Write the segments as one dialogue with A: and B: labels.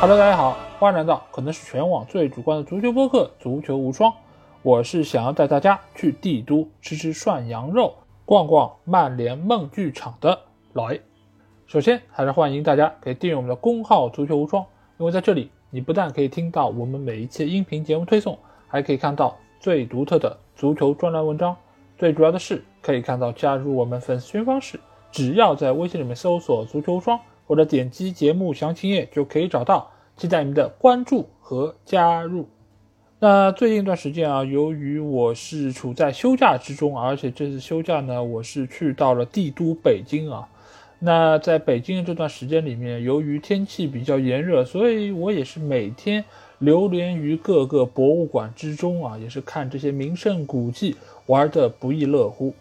A: Hello，大家好，欢迎来到可能是全网最主观的足球播客《足球无双》。我是想要带大家去帝都吃吃涮羊肉，逛逛曼联梦剧场的老 A。首先，还是欢迎大家可以订阅我们的公号“足球无双”，因为在这里，你不但可以听到我们每一期音频节目推送，还可以看到最独特的足球专栏文章。最主要的是，可以看到加入我们粉丝群方式，只要在微信里面搜索“足球无双”。或者点击节目详情页就可以找到，期待你们的关注和加入。那最近一段时间啊，由于我是处在休假之中，而且这次休假呢，我是去到了帝都北京啊。那在北京的这段时间里面，由于天气比较炎热，所以我也是每天流连于各个博物馆之中啊，也是看这些名胜古迹，玩的不亦乐乎。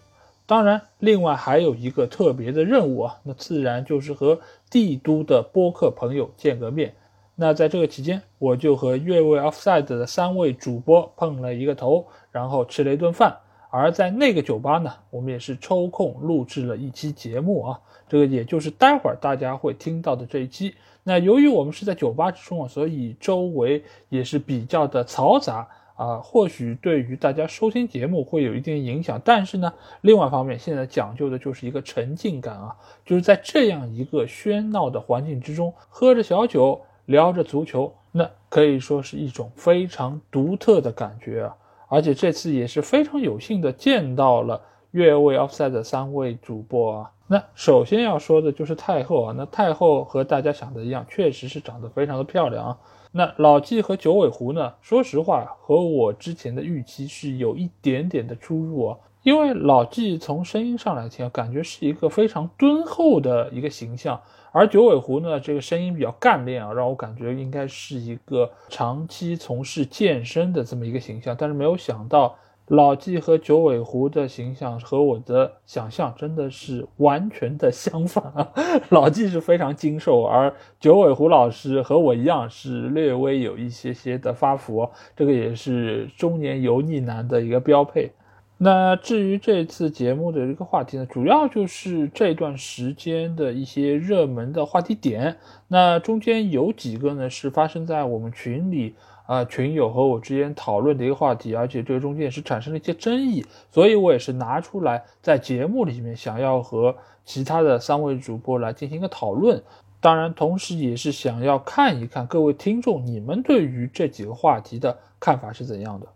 A: 当然，另外还有一个特别的任务啊，那自然就是和帝都的播客朋友见个面。那在这个期间，我就和越位 Offside 的三位主播碰了一个头，然后吃了一顿饭。而在那个酒吧呢，我们也是抽空录制了一期节目啊，这个也就是待会儿大家会听到的这一期。那由于我们是在酒吧之中啊，所以周围也是比较的嘈杂。啊，或许对于大家收听节目会有一定影响，但是呢，另外一方面，现在讲究的就是一个沉浸感啊，就是在这样一个喧闹的环境之中，喝着小酒，聊着足球，那可以说是一种非常独特的感觉啊。而且这次也是非常有幸的见到了越位 offside 的三位主播啊。那首先要说的就是太后啊，那太后和大家想的一样，确实是长得非常的漂亮啊。那老纪和九尾狐呢？说实话，和我之前的预期是有一点点的出入啊。因为老纪从声音上来听，感觉是一个非常敦厚的一个形象，而九尾狐呢，这个声音比较干练啊，让我感觉应该是一个长期从事健身的这么一个形象。但是没有想到。老纪和九尾狐的形象和我的想象真的是完全的相反啊！老纪是非常精瘦，而九尾狐老师和我一样是略微有一些些的发福，这个也是中年油腻男的一个标配。那至于这次节目的一个话题呢，主要就是这段时间的一些热门的话题点。那中间有几个呢是发生在我们群里。啊，群友和我之间讨论的一个话题，而且这个中间也是产生了一些争议，所以我也是拿出来在节目里面想要和其他的三位主播来进行一个讨论。当然，同时也是想要看一看各位听众你们对于这几个话题的看法是怎样的。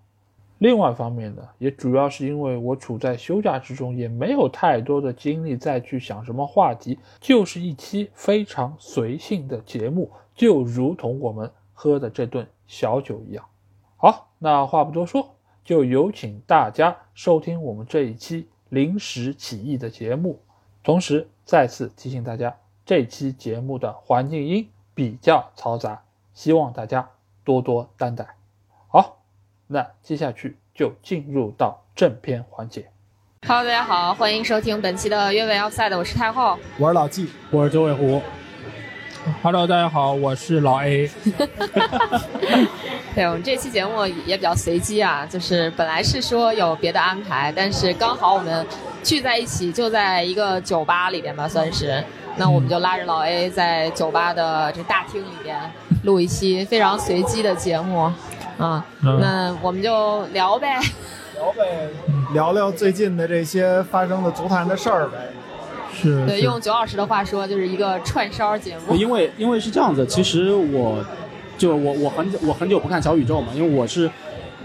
A: 另外一方面呢，也主要是因为我处在休假之中，也没有太多的精力再去想什么话题，就是一期非常随性的节目，就如同我们喝的这顿。小酒一样，好，那话不多说，就有请大家收听我们这一期临时起意的节目。同时，再次提醒大家，这期节目的环境音比较嘈杂，希望大家多多担待。好，那接下去就进入到正片环节。
B: Hello，大家好，欢迎收听本期的越位 Outside，我是太后，
C: 我是老纪，
D: 我是九尾狐。Hello，大家好，我是老 A。
B: 对我们这期节目也比较随机啊，就是本来是说有别的安排，但是刚好我们聚在一起，就在一个酒吧里边吧，算是。那我们就拉着老 A 在酒吧的这大厅里边录一期非常随机的节目啊。那我们就聊呗，
C: 聊呗，聊聊最近的这些发生的足坛的事儿呗。
D: 是
B: 对，用九老师的话说，就是一个串烧节目。
D: 因为因为是这样子，其实我，就我我很久我很久不看小宇宙嘛，因为我是，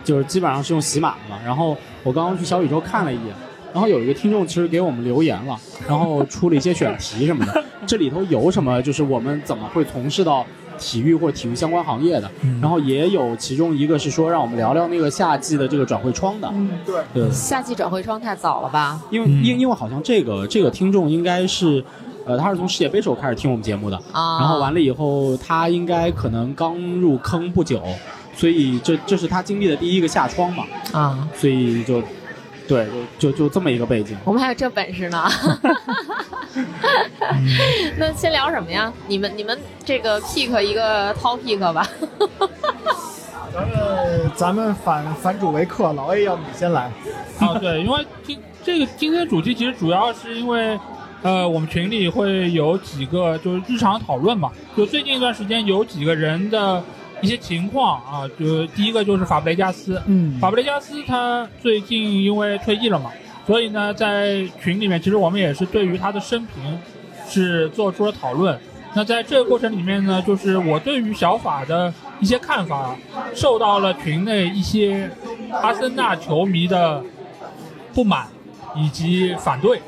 D: 就是基本上是用喜马的嘛。然后我刚刚去小宇宙看了一眼，然后有一个听众其实给我们留言了，然后出了一些选题什么的。这里头有什么？就是我们怎么会从事到？体育或者体育相关行业的，然后也有其中一个是说让我们聊聊那个夏季的这个转会窗的。
C: 嗯，对，
D: 对。
B: 夏季转会窗太早了吧？
D: 因为因因为好像这个这个听众应该是，呃，他是从世界杯时候开始听我们节目的，啊然后完了以后他应该可能刚入坑不久，所以这这是他经历的第一个夏窗嘛。
B: 啊，
D: 所以就。对，就就就这么一个背景。
B: 我们还有这本事呢。那先聊什么呀？你们你们这个 pick 一个 topic 吧。
C: 咱们咱们反反主为客，老 A 要你先来。
A: 啊，对，因为今这个今天主题其实主要是因为
E: 呃，我们群里会有几个就是日常讨论嘛，就最近一段时间有几个人的一些情况啊，就第一个就是法布雷加斯，
C: 嗯
E: 法布雷加斯他最近因为退役了嘛，所以呢，在群里面其实我们也是对于他的生平是做出了讨论。那在这个过程里面呢，就是我对于小法的一些看法，受到了群内一些阿森纳球迷的不满以及反对。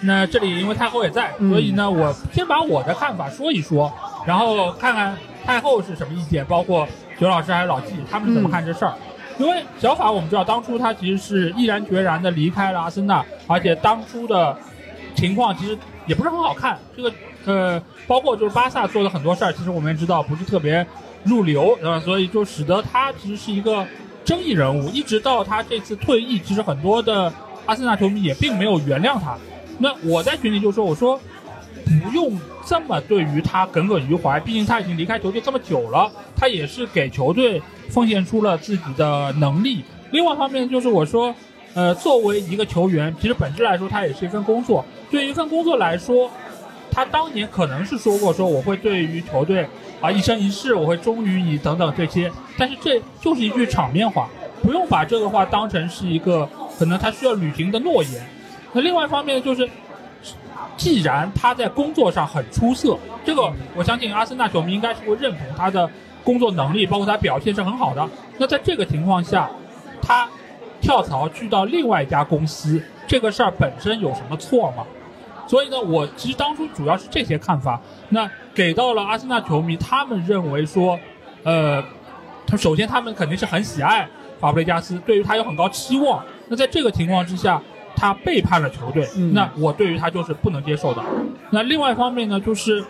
E: 那这里因为太后也在，
C: 嗯
E: 所以呢，我先把我的看法说一说，然后看看太后是什么意见，包括九老师还有老纪他们是怎么看这事儿。因为小法我们知道，当初他其实是毅然决然的离开了阿森纳，而且当初的情况其实也不是很好看。这个呃，包括就是巴萨做的很多事儿，其实我们也知道不是特别入流，对吧？所以就使得他其实是一个争议人物，一直到他这次退役，其实很多的阿森纳球迷也并没有原谅他。那我在群里就说，我说不用这么对于他耿耿于怀，毕竟他已经离开球队这么久了，他也是给球队奉献出了自己的能力。另外一方面就是我说，呃，作为一个球员，其实本质来说，他也是一份工作。对于一份工作来说，他当年可能是说过说我会对于球队啊一生一世，我会忠于你等等这些，但是这就是一句场面话，不用把这个话当成是一个可能他需要履行的诺言。那另外一方面就是，既然他在工作上很出色，这个我相信阿森纳球迷应该是会认同他的工作能力，包括他表现是很好的。那在这个情况下，他跳槽去到另外一家公司，这个事儿本身有什么错吗？所以呢，我其实当初主要是这些看法。那给到了阿森纳球迷，他们认为说，呃，他首先他们肯定是很喜爱法布雷加斯，对于他有很高期望。那在这个情况之下，他背叛了球队，
C: 嗯
E: 那我对于他就是不能接受的。那另外一方面呢，就是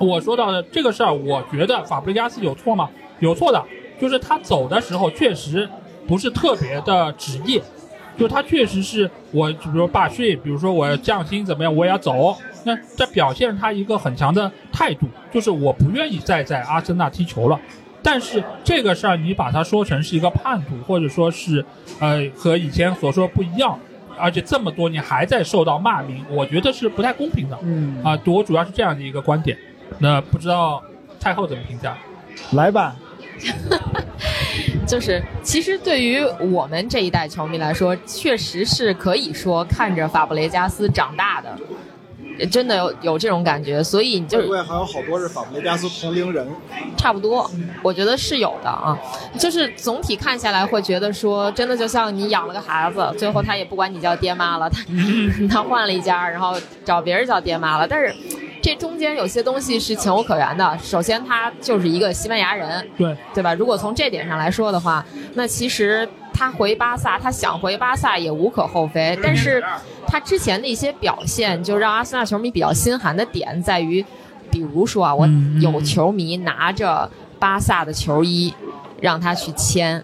E: 我说到的这个事儿，我觉得法布雷加斯有错吗？有错的，就是他走的时候确实不是特别的职业，就他确实是我，比如说罢税，比如说我要降薪怎么样，我也要走。那这表现他一个很强的态度，就是我不愿意再在阿森纳踢球了。但是这个事儿你把它说成是一个叛徒，或者说是呃和以前所说不一样，而且这么多年还在受到骂名，我觉得是不太公平的。
C: 嗯
E: 啊，我主要是这样的一个观点。那不知道太后怎么评价？
C: 来吧，
B: 就是其实对于我们这一代球迷来说，确实是可以说看着法布雷加斯长大的，真的有有这种感觉。所以你就
C: 会不会还有好多是法布雷加斯同龄人？
B: 差不多，我觉得是有的啊。就是总体看下来，会觉得说，真的就像你养了个孩子，最后他也不管你叫爹妈了，他 他换了一家，然后找别人叫爹妈了。但是这中间有些东西是情有可原的。首先，他就是一个西班牙人，
E: 对，
B: 对吧？如果从这点上来说的话，那其实他回巴萨，他想回巴萨也无可厚非。但是他之前的一些表现，就让阿森纳球迷比较心寒的点在于，比如说啊，我有球迷拿着巴萨的球衣让他去签。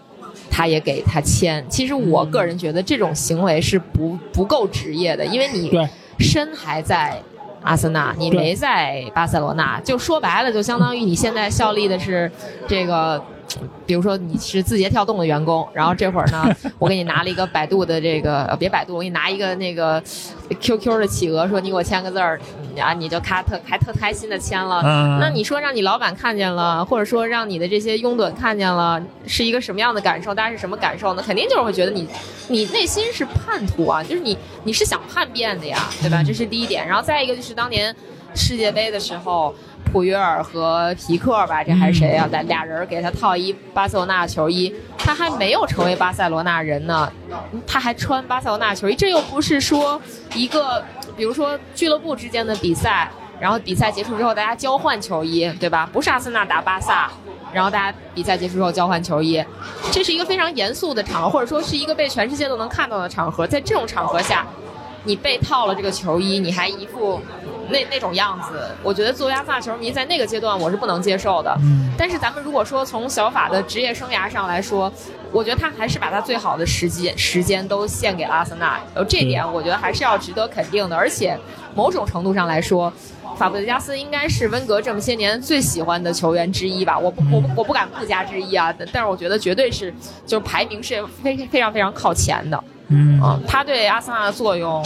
B: 他也给他签，其实我个人觉得这种行为是不不够职业的，因为你身还在阿森纳，你没在巴塞罗那，就说白了，就相当于你现在效力的是这个。比如说你是字节跳动的员工，然后这会儿呢，我给你拿了一个百度的这个，呃别百度，我给你拿一个那个 QQ 的企鹅，说你给我签个字儿，啊，你就咔特还特开心的签了。
E: 嗯
B: 那你说让你老板看见了，或者说让你的这些拥趸看见了，是一个什么样的感受？大家是什么感受呢？肯定就是会觉得你，你内心是叛徒啊，就是你你是想叛变的呀，对吧？这是第一点。然后再一个就是当年世界杯的时候，普约尔和皮克吧，这还是谁啊？俩俩人给他套一巴塞罗那球衣，他还没有成为巴塞罗那人呢，他还穿巴塞罗那球衣，这又不是说一个，比如说俱乐部之间的比赛。然后比赛结束之后，大家交换球衣，对吧？不是阿森纳打巴萨，然后大家比赛结束之后交换球衣，这是一个非常严肃的场合，或者说是一个被全世界都能看到的场合。在这种场合下，你被套了这个球衣，你还一副那那种样子，我觉得作为阿森纳球迷，在那个阶段我是不能接受的。
E: 嗯
B: 但是咱们如果说从小法的职业生涯上来说，我觉得他还是把他最好的时机时间都献给了阿森纳，呃，这点我觉得还是要值得肯定的。而且某种程度上来说，法布雷加斯应该是温格这么些年最喜欢的球员之一吧。我不我不我不敢不加之一啊，但但是我觉得绝对是就是排名是非非常非常靠前的。
E: 嗯。
B: 嗯，他对阿森纳的作用，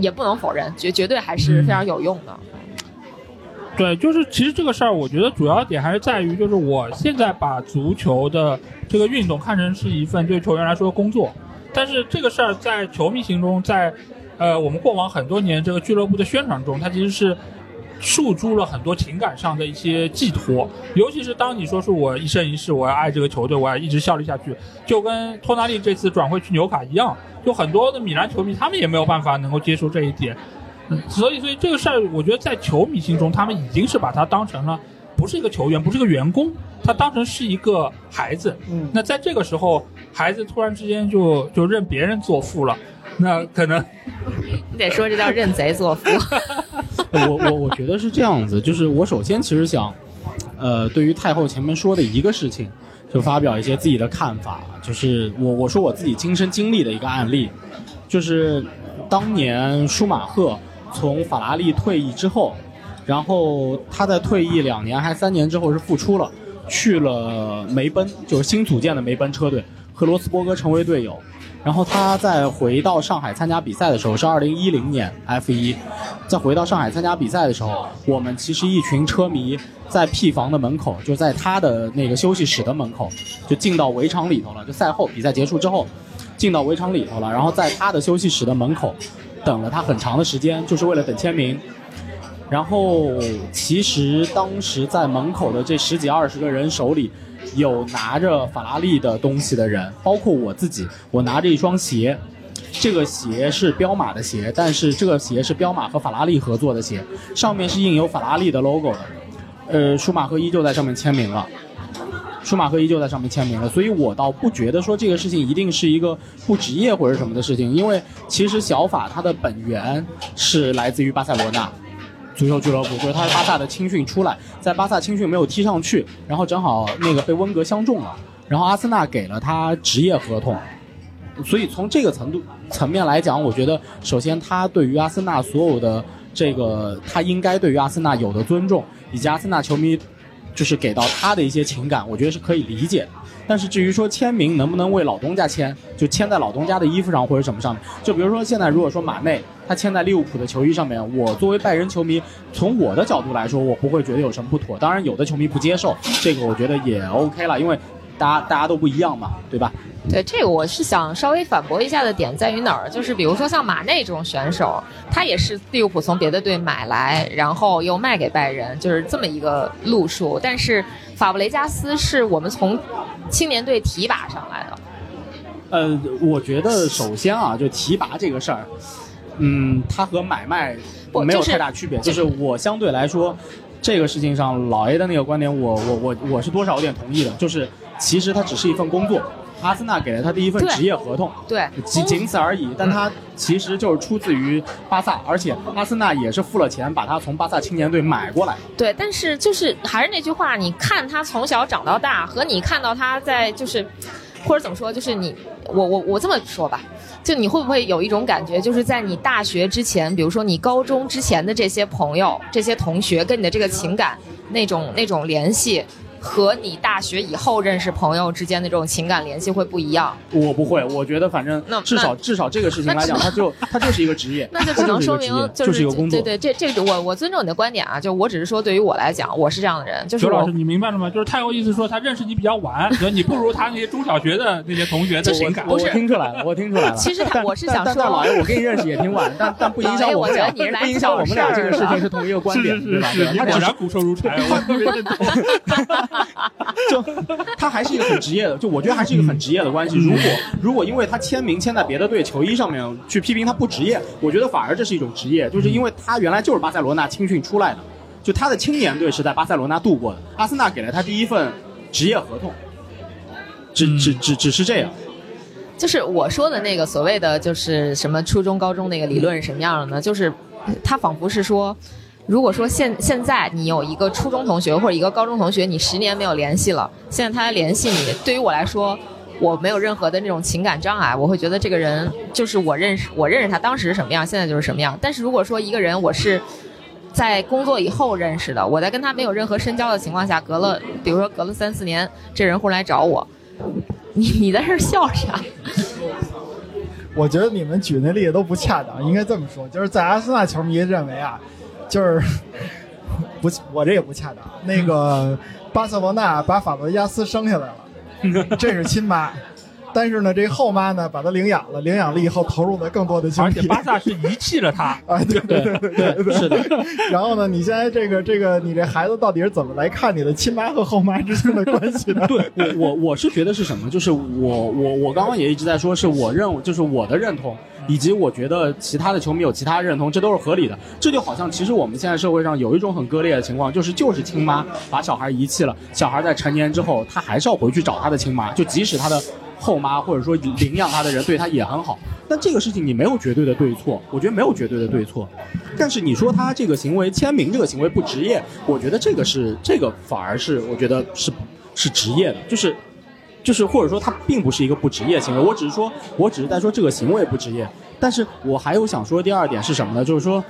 B: 也不能否认，绝绝对还是非常有用的。
E: 对，就是其实这个事儿，我觉得主要点还是在于，就是我现在把足球的这个运动看成是一份对球员来说的工作，但是这个事儿在球迷心中，在呃我们过往很多年这个俱乐部的宣传中，它其实是诉诸了很多情感上的一些寄托，尤其是当你说是我一生一世我要爱这个球队，我要一直效力下去，就跟托纳利这次转会去纽卡一样，就很多的米兰球迷他们也没有办法能够接受这一点。所以，所以这个事儿，我觉得在球迷心中，他们已经是把他当成了不是一个球员，不是一个员工，他当成是一个孩子。
C: 嗯，
E: 那在这个时候，孩子突然之间就就认别人做父了，那可能
B: 你得说这叫认贼作父。
D: 我我我觉得是这样子，就是我首先其实想，呃，对于太后前面说的一个事情，就发表一些自己的看法，就是我我说我自己亲身经历的一个案例，就是当年舒马赫。从法拉利退役之后，然后他在退役两年还三年之后是复出了，去了梅奔，就是新组建的梅奔车队，和罗斯伯格成为队友。然后他再回到上海参加比赛的时候是二零一零年 F 一，再回到上海参加比赛的时候，我们其实一群车迷在 P 房的门口，就在他的那个休息室的门口，就进到围场里头了。就赛后比赛结束之后，进到围场里头了，然后在他的休息室的门口。等了他很长的时间，就是为了等签名。然后，其实当时在门口的这十几二十个人手里，有拿着法拉利的东西的人，包括我自己。我拿着一双鞋，这个鞋是彪马的鞋，但是这个鞋是彪马和法拉利合作的鞋，上面是印有法拉利的 logo 的。呃，舒马赫依旧在上面签名了。舒马赫依旧在上面签名了，所以我倒不觉得说这个事情一定是一个不职业或者什么的事情，因为其实小法它的本源是来自于巴塞罗那足球俱乐部，就是他是巴萨的青训出来，在巴萨青训没有踢上去，然后正好那个被温格相中了，然后阿森纳给了他职业合同，所以从这个程度层面来讲，我觉得首先他对于阿森纳所有的这个他应该对于阿森纳有的尊重，以及阿森纳球迷。就是给到他的一些情感，我觉得是可以理解。但是至于说签名能不能为老东家签，就签在老东家的衣服上或者什么上面，就比如说现在如果说马内他签在利物浦的球衣上面，我作为拜仁球迷，从我的角度来说，我不会觉得有什么不妥。当然有的球迷不接受这个，我觉得也 OK 了，因为大家大家都不一样嘛，对吧？
B: 对这个，我是想稍微反驳一下的点在于哪儿？就是比如说像马内这种选手，他也是利物浦从别的队买来，然后又卖给拜仁，就是这么一个路数。但是法布雷加斯是我们从青年队提拔上来的。
D: 呃，我觉得首先啊，就提拔这个事儿，嗯，他和买卖没有太大区别。就是我相对来说，这个事情上，老 A 的那个观点，我我我我是多少有点同意的。就是其实它只是一份工作。阿森纳给了他第一份职业合同，
B: 对，
D: 仅仅此而已。但他其实就是出自于巴萨，而且阿森纳也是付了钱把他从巴萨青年队买过来。
B: 对，但是就是还是那句话，你看他从小长到大，和你看到他在就是，或者怎么说，就是你我我我这么说吧，就你会不会有一种感觉，就是在你大学之前，比如说你高中之前的这些朋友、这些同学跟你的这个情感那种那种联系。和你大学以后认识朋友之间的这种情感联系会不一样。
D: 我不会，我觉得反正至少至少这个事情来讲，它就它就是一个职业，
B: 那就只能说明
D: 就是一个工作。
B: 对对，这这我我尊重你的观点啊，就我只是说对于我来讲，我是这样的人。就是
E: 周老师，你明白了吗？就是太有意思，说他认识你比较晚，你不如他那些中小学的那些同学的情感。
D: 我听出来了，我听出来了。
B: 其实他我是想说，
D: 老爷，我跟你认识也挺晚，但但不影响我们俩，不影响我们俩这个事情是同一个观点，
E: 对吧？他果然骨瘦如柴。
D: 就他还是一个很职业的，就我觉得还是一个很职业的关系。如果如果因为他签名签在别的队球衣上面去批评他不职业，我觉得反而这是一种职业，就是因为他原来就是巴塞罗那青训出来的，就他的青年队是在巴塞罗那度过的。阿森纳给了他第一份职业合同，只只只只是这样。
B: 就是我说的那个所谓的就是什么初中高中那个理论是什么样的呢？就是他仿佛是说。如果说现现在你有一个初中同学或者一个高中同学，你十年没有联系了，现在他联系你，对于我来说，我没有任何的那种情感障碍，我会觉得这个人就是我认识，我认识他当时什么样，现在就是什么样。但是如果说一个人我是在工作以后认识的，我在跟他没有任何深交的情况下，隔了比如说隔了三四年，这人忽然来找我，你你在这笑啥？
C: 我觉得你们举那例子都不恰当，应该这么说，就是在阿森纳球迷认为啊，就是不，我这也不恰当。那个巴塞罗那把法布雷加斯生下来了，这是亲妈。但是呢，这后妈呢把他领养了，领养了以后投入了更多的精力。
E: 而且巴萨是遗弃了他
C: 啊，对对对对对，
D: 是的。
C: 然后呢，你现在这个这个，你这孩子到底是怎么来看你的亲妈和后妈之间的关系呢？
D: 对我我我是觉得是什么？就是我我我刚刚也一直在说，是我认为就是我的认同，以及我觉得其他的球迷有其他认同，这都是合理的。这就好像其实我们现在社会上有一种很割裂的情况，就是就是亲妈把小孩遗弃了，小孩在成年之后，他还是要回去找他的亲妈，就即使他的。后妈或者说领养他的人对他也很好，但这个事情你没有绝对的对错，我觉得没有绝对的对错。但是你说他这个行为签名这个行为不职业，我觉得这个是这个反而是我觉得是是职业的，就是就是或者说他并不是一个不职业行为。我只是说我只是在说这个行为不职业。但是我还有想说第二点是什么呢？就是说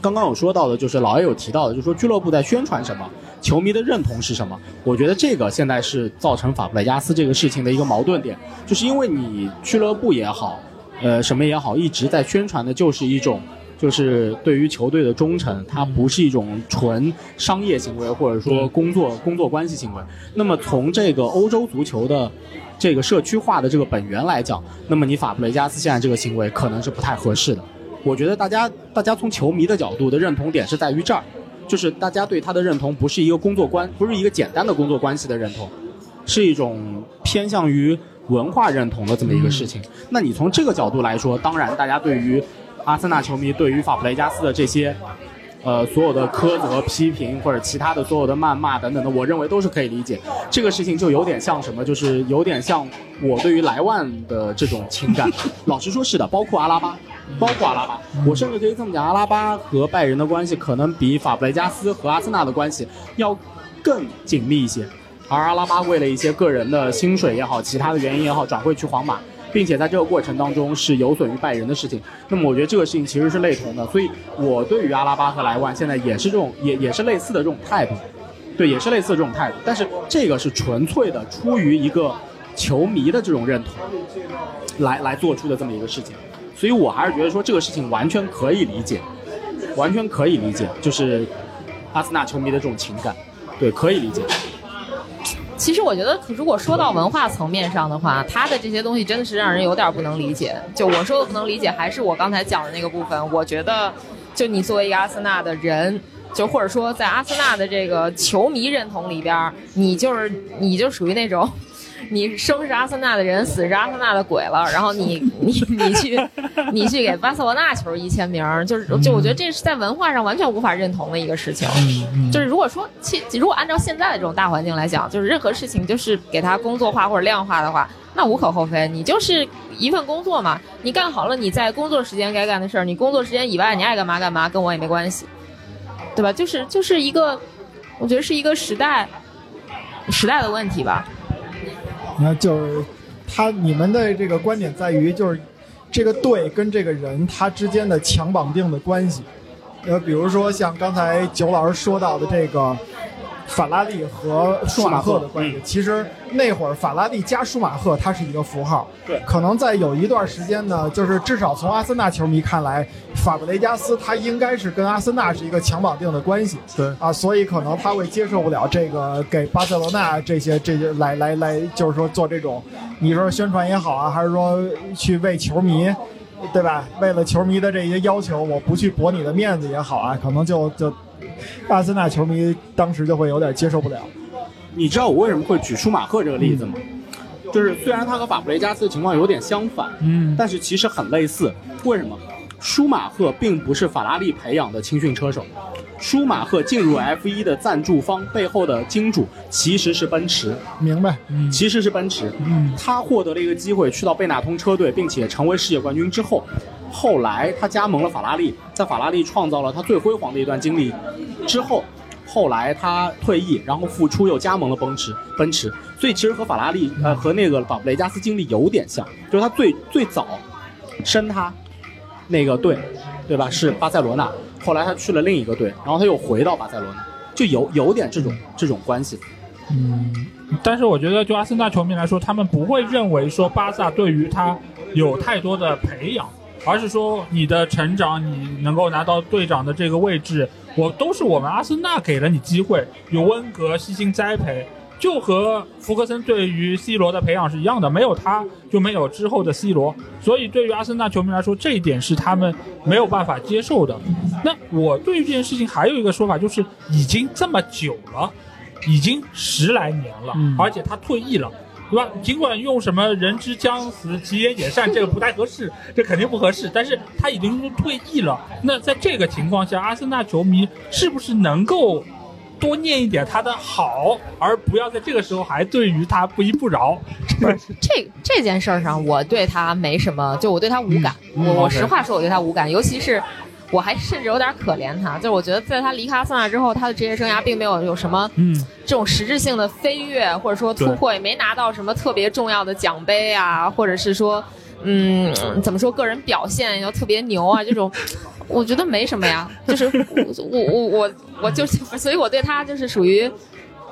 D: 刚刚有说到的，就是老 A 有提到的，就是说俱乐部在宣传什么。球迷的认同是什么？我觉得这个现在是造成法布雷加斯这个事情的一个矛盾点，就是因为你俱乐部也好，呃，什么也好，一直在宣传的就是一种，就是对于球队的忠诚，它不是一种纯商业行为或者说工作工作关系行为。那么从这个欧洲足球的这个社区化的这个本源来讲，那么你法布雷加斯现在这个行为可能是不太合适的。我觉得大家大家从球迷的角度的认同点是在于这儿。就是大家对他的认同不是一个工作关，不是一个简单的工作关系的认同，是一种偏向于文化认同的这么一个事情。那你从这个角度来说，当然大家对于阿森纳球迷对于法布雷加斯的这些，呃所有的苛责、批评或者其他的所有的谩骂等等的，我认为都是可以理解。这个事情就有点像什么，就是有点像我对于莱万的这种情感。老实说，是的，包括阿拉巴。包括阿拉巴，我甚至可以这么讲，阿拉巴和拜仁的关系可能比法布雷加斯和阿森纳的关系要更紧密一些。而阿拉巴为了一些个人的薪水也好，其他的原因也好，转会去皇马，并且在这个过程当中是有损于拜仁的事情。那么我觉得这个事情其实是类同的，所以我对于阿拉巴和莱万现在也是这种，也也是类似的这种态度，对，也是类似的这种态度。但是这个是纯粹的出于一个球迷的这种认同，来来做出的这么一个事情。所以我还是觉得说这个事情完全可以理解，完全可以理解，就是阿森纳球迷的这种情感，对，可以理解。
B: 其实我觉得，如果说到文化层面上的话，他的这些东西真的是让人有点不能理解。就我说的不能理解，还是我刚才讲的那个部分。我觉得，就你作为一个阿森纳的人，就或者说在阿森纳的这个球迷认同里边，你就是你就属于那种。你生是阿森纳的人，死是阿森纳的鬼了。然后你你你去 你去给巴塞罗那球衣签名，就是就我觉得这是在文化上完全无法认同的一个事情。就是如果说，其如果按照现在的这种大环境来讲，就是任何事情就是给它工作化或者量化的话，那无可厚非。你就是一份工作嘛，你干好了你在工作时间该干的事儿，你工作时间以外你爱干嘛干嘛，跟我也没关系，对吧？就是就是一个，我觉得是一个时代时代的问题吧。
C: 那就是他你们的这个观点在于，就是这个队跟这个人他之间的强绑定的关系。呃，比如说像刚才九老师说到的这个。法拉利和舒马赫的关系，其实那会儿法拉利加舒马赫，它是一个符号。
D: 对，
C: 可能在有一段时间呢，就是至少从阿森纳球迷看来，法布雷加斯他应该是跟阿森纳是一个强绑定的关系。
D: 对
C: 啊，所以可能他会接受不了这个给巴塞罗那这些这些来来来，就是说做这种，你说宣传也好啊，还是说去为球迷，对吧？为了球迷的这些要求，我不去驳你的面子也好啊，可能就就。阿森纳球迷当时就会有点接受不了。
D: 你知道我为什么会举舒马赫这个例子吗？就是虽然他和法布雷加斯的情况有点相反，嗯，但是其实很类似。为什么？舒马赫并不是法拉利培养的青训车手。舒马赫进入 F1 的赞助方背后的金主其实是奔驰。
C: 明白？
D: 其实是奔驰。嗯，他获得了一个机会去到贝纳通车队，并且成为世界冠军之后。后来他加盟了法拉利，在法拉利创造了他最辉煌的一段经历。之后，后来他退役，然后复出又加盟了奔驰。奔驰，所以其实和法拉利呃和那个法雷加斯经历有点像，就是他最最早升他那个队，对吧？是巴塞罗那。后来他去了另一个队，然后他又回到巴塞罗那，就有有点这种这种关系。
E: 嗯，但是我觉得就阿森纳球迷来说，他们不会认为说巴萨对于他。有太多的培养，而是说你的成长，你能够拿到队长的这个位置，我都是我们阿森纳给了你机会，有温格悉心栽培。就和福格森对于 C 罗的培养是一样的，没有他就没有之后的 C 罗，所以对于阿森纳球迷来说，这一点是他们没有办法接受的。那我对于这件事情还有一个说法，就是已经这么久了，已经十来年了，而且他退役了，对吧？尽管用什么“人之将死，其言也善”这个不太合适，这肯定不合适，但是他已经退役了。那在这个情况下，阿森纳球迷是不是能够？多念一点他的好，而不要在这个时候还对于他不依不饶。
B: 这这件事儿上，我对他没什么，就我对他无感。我我实话说，我对他无感。尤其是，我还甚至有点可怜他。就是我觉得，在他离开阿森纳之后，他的职业生涯并没有有什么嗯这种实质性的飞跃，或者说突破，也没拿到什么特别重要的奖杯啊，或者是说，嗯，怎么说个人表现又特别牛啊这种。我觉得没什么呀，就是我我我我我就所以我对他就是属于，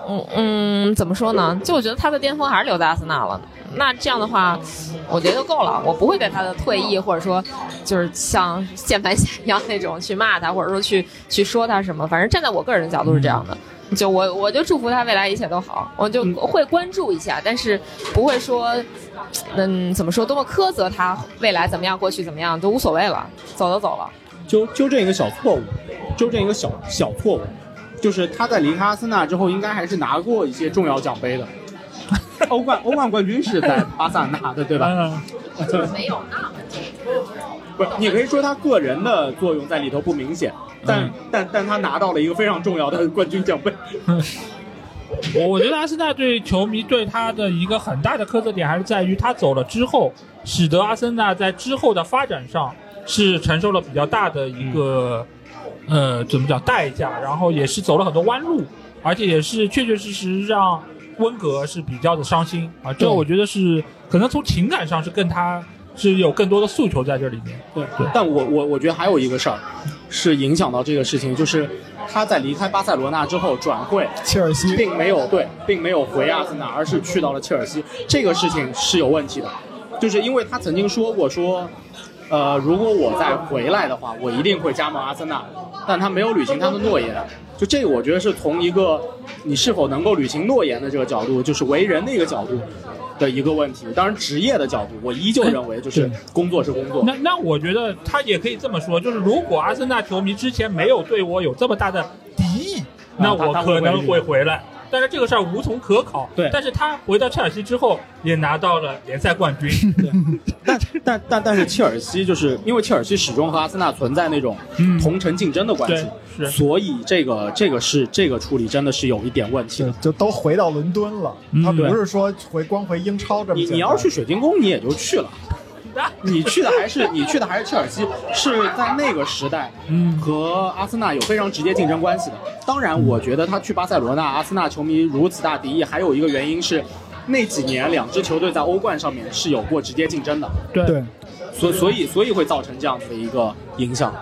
B: 嗯嗯，怎么说呢？就我觉得他的巅峰还是留在阿森纳了。那这样的话，我觉得就够了。我不会对他的退役或者说就是像键盘侠一样那种去骂他，或者说去去说他什么。反正站在我个人的角度是这样的，就我我就祝福他未来一切都好。我就会关注一下，但是不会说，嗯，怎么说多么苛责他未来怎么样，过去怎么样都无所谓了，走都走了。
D: 纠纠正一个小错误，纠正一个小小错误，就是他在离开阿森纳之后，应该还是拿过一些重要奖杯的。欧冠欧冠冠军是在巴萨拿的，对吧？
B: 没有那么
D: 不是，你可以说他个人的作用在里头不明显，但但但他拿到了一个非常重要的冠军奖杯。
E: 我我觉得阿森纳对球迷对他的一个很大的苛责点，还是在于他走了之后，使得阿森纳在之后的发展上。是承受了比较大的一个，呃，怎么讲代价，然后也是走了很多弯路，而且也是确确实实让温格是比较的伤心啊。这我觉得是可能从情感上是跟他是有更多的诉求在这里面。
D: 对对。但我我我觉得还有一个事儿是影响到这个事情，就是他在离开巴塞罗那之后转会
C: 切尔西，
D: 并没有对，并没有回阿森纳，而是去到了切尔西。这个事情是有问题的，就是因为他曾经说过说。呃，如果我再回来的话，我一定会加盟阿森纳，但他没有履行他的诺言。就这个，我觉得是从一个你是否能够履行诺言的这个角度，就是为人的一个角度的一个问题。当然，职业的角度，我依旧认为就是工作是工作。
E: 那那我觉得他也可以这么说，就是如果阿森纳球迷之前没有对我有这么大的敌意，那我可能会回来。但是这个事儿无从可考。
D: 对，
E: 但是他回到切尔西之后，也拿到了联赛冠军。
D: 对，但但但但是切尔西就是因为切尔西始终和阿森纳存在那种同城竞争的关系，
E: 是，
D: 所以这个这个是这个处理真的是有一点问题。
C: 就都回到伦敦了，他不是说回光回英超这么。
D: 你你要去水晶宫，你也就去了。你去的还是 你去的还是切尔西，是在那个时代，嗯和阿森纳有非常直接竞争关系的。当然，我觉得他去巴塞罗那，阿森纳球迷如此大敌意，还有一个原因是，那几年两支球队在欧冠上面是有过直接竞争的。
C: 对，
D: 所所以所以会造成这样子的一个影响。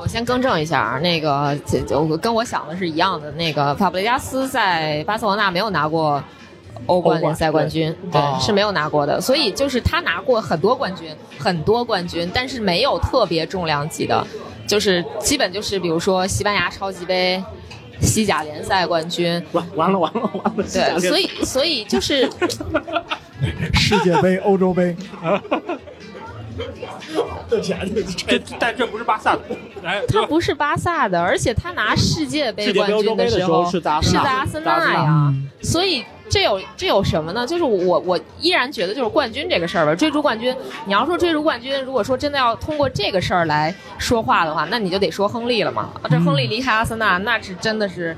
B: 我先更正一下啊，那个就跟我想的是一样的，那个法布雷加斯在巴塞罗那没有拿过。欧冠联赛冠军，对，是没有拿过的。所以就是他拿过很多冠军，很多冠军，但是没有特别重量级的，就是基本就是比如说西班牙超级杯、西甲联赛冠军。
D: 完完了完了完了！
B: 对，所以所以就是
C: 世界杯、欧洲杯。
E: 这钱，这但这不是巴萨的，哎，
B: 他不是巴萨的，而且他拿世界杯冠军的时候
D: 是在
B: 阿森纳呀，所以。这有这有什么呢？就是我我依然觉得就是冠军这个事儿吧，追逐冠军。你要说追逐冠军，如果说真的要通过这个事儿来说话的话，那你就得说亨利了嘛。这亨利离开阿森纳，那是真的是，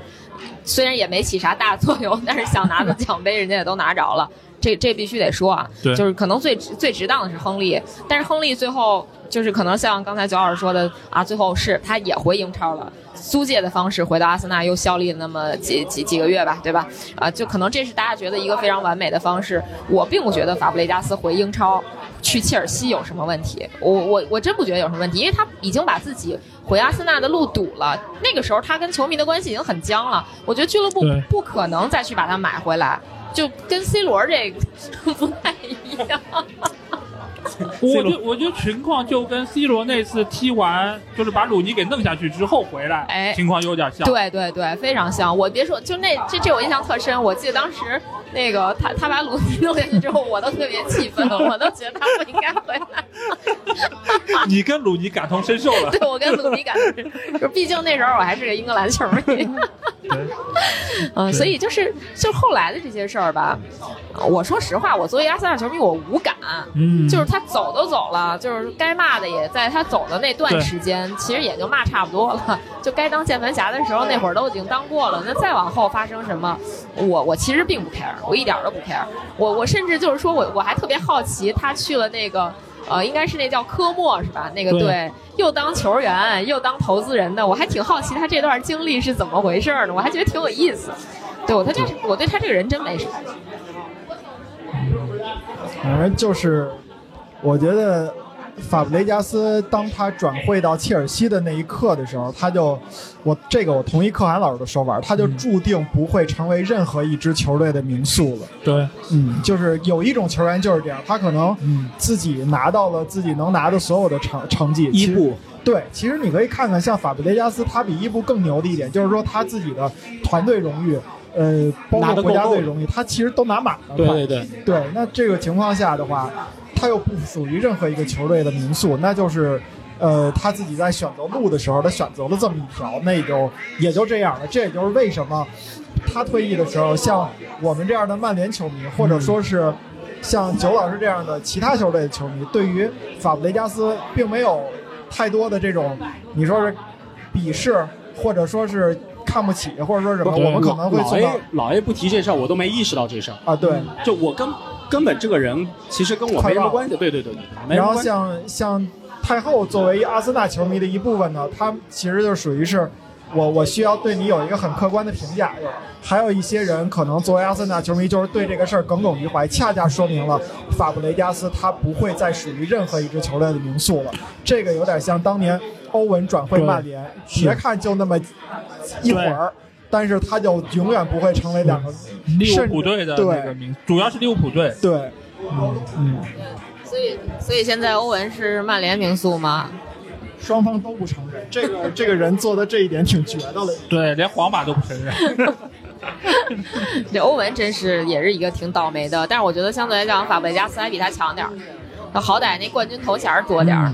B: 虽然也没起啥大作用，但是想拿的奖杯人家也都拿着了。这这必须得说啊，就是可能最最值当的是亨利，但是亨利最后就是可能像刚才九老师说的啊，最后是他也回英超了，租借的方式回到阿森纳又效力了那么几几几个月吧，对吧？啊，就可能这是大家觉得一个非常完美的方式。我并不觉得法布雷加斯回英超去切尔西有什么问题，我我我真不觉得有什么问题，因为他已经把自己回阿森纳的路堵了。那个时候他跟球迷的关系已经很僵了，我觉得俱乐部不可能再去把他买回来。就跟 C 罗这个 不太一样。
E: 我觉我觉得情况就跟 C 罗那次踢完，就是把鲁尼给弄下去之后回来，
B: 哎
E: 情况有点像。
B: 对对对，非常像。我别说，就那这这我印象特深。我记得当时那个他他把鲁尼弄下去之后，我都特别气愤，我都觉得他不应该回来。
E: 你跟鲁尼感同身受了。
B: 对我跟鲁尼感觉，就毕竟那时候我还是个英格兰球迷。嗯，所以就是就后来的这些事儿吧，呃我说实话，我作为阿森纳球迷，我无感。
E: 嗯
B: 就是他走都走了，就是该骂的也在他走的那段时间，其实也就骂差不多了。就该当键盘侠的时候，那会儿都已经当过了。那再往后发生什么，我我其实并不 care，我一点儿都不 care。我我甚至就是说我我还特别好奇，他去了那个。呃，应该是那叫科莫是吧？那个队又当球员又当投资人的，我还挺好奇他这段经历是怎么回事呢？我还觉得挺有意思。对我，他这我对他这个人真没什么。
C: 反正就是，我觉得法布雷加斯当他转会到切尔西的那一刻的时候，他就，我这个我同意可汗老师的说法，他就注定不会成为任何一支球队的名宿了。
E: 对，
C: 嗯，就是有一种球员就是这样，他可能
E: 嗯
C: 自己拿到了自己能拿的所有的成成绩。
D: 伊布
C: 对，其实你可以看看像法布雷加斯，他比伊布更牛的一点，就是说他自己的团队荣誉，呃，包括国家队荣誉，他其实都拿满了。
D: 对对对，
C: 对，那这个情况下的话，他又不属于任何一个球队的名宿，那就是，呃，他自己在选择路的时候，他选择了这么一条，那也就也就这样了。这也就是为什么他退役的时候，像我们这样的曼联球迷，或者说是像九老师这样的其他球队的球迷，对于法布雷加斯并没有太多的这种，你说是鄙视，或者说是看不起，或者说什么，我们可能会
D: 老
C: 做到
D: A 老爷不提这事儿，我都没意识到这事儿。
C: 啊，对。
D: 就我根根本这个人其实跟我没什么关系。对对对对，没
C: 然后。像像太后作为阿森纳球迷的一部分呢，他其实就属于是我我需要对你有一个很客观的评价。还有一些人可能作为阿森纳球迷，就是对这个事儿耿耿于怀，恰恰说明了法布雷加斯他不会再属于任何一支球队的名宿了。这个有点像当年欧文转会曼联，别看就那么一会儿。但是他就永远不会成为两个
E: 利物浦队的那个名，主要是利物浦队。
C: 对，嗯嗯，
B: 所以，所以现在欧文是曼联名宿吗？
C: 双方都不承认。这个 这个人做的这一点挺绝的了。
E: 对，连皇马都不承认。
B: 这欧文真是也是一个挺倒霉的，但是我觉得相对来讲，法布雷加斯还比他强点儿。那好歹那冠军头衔多点儿，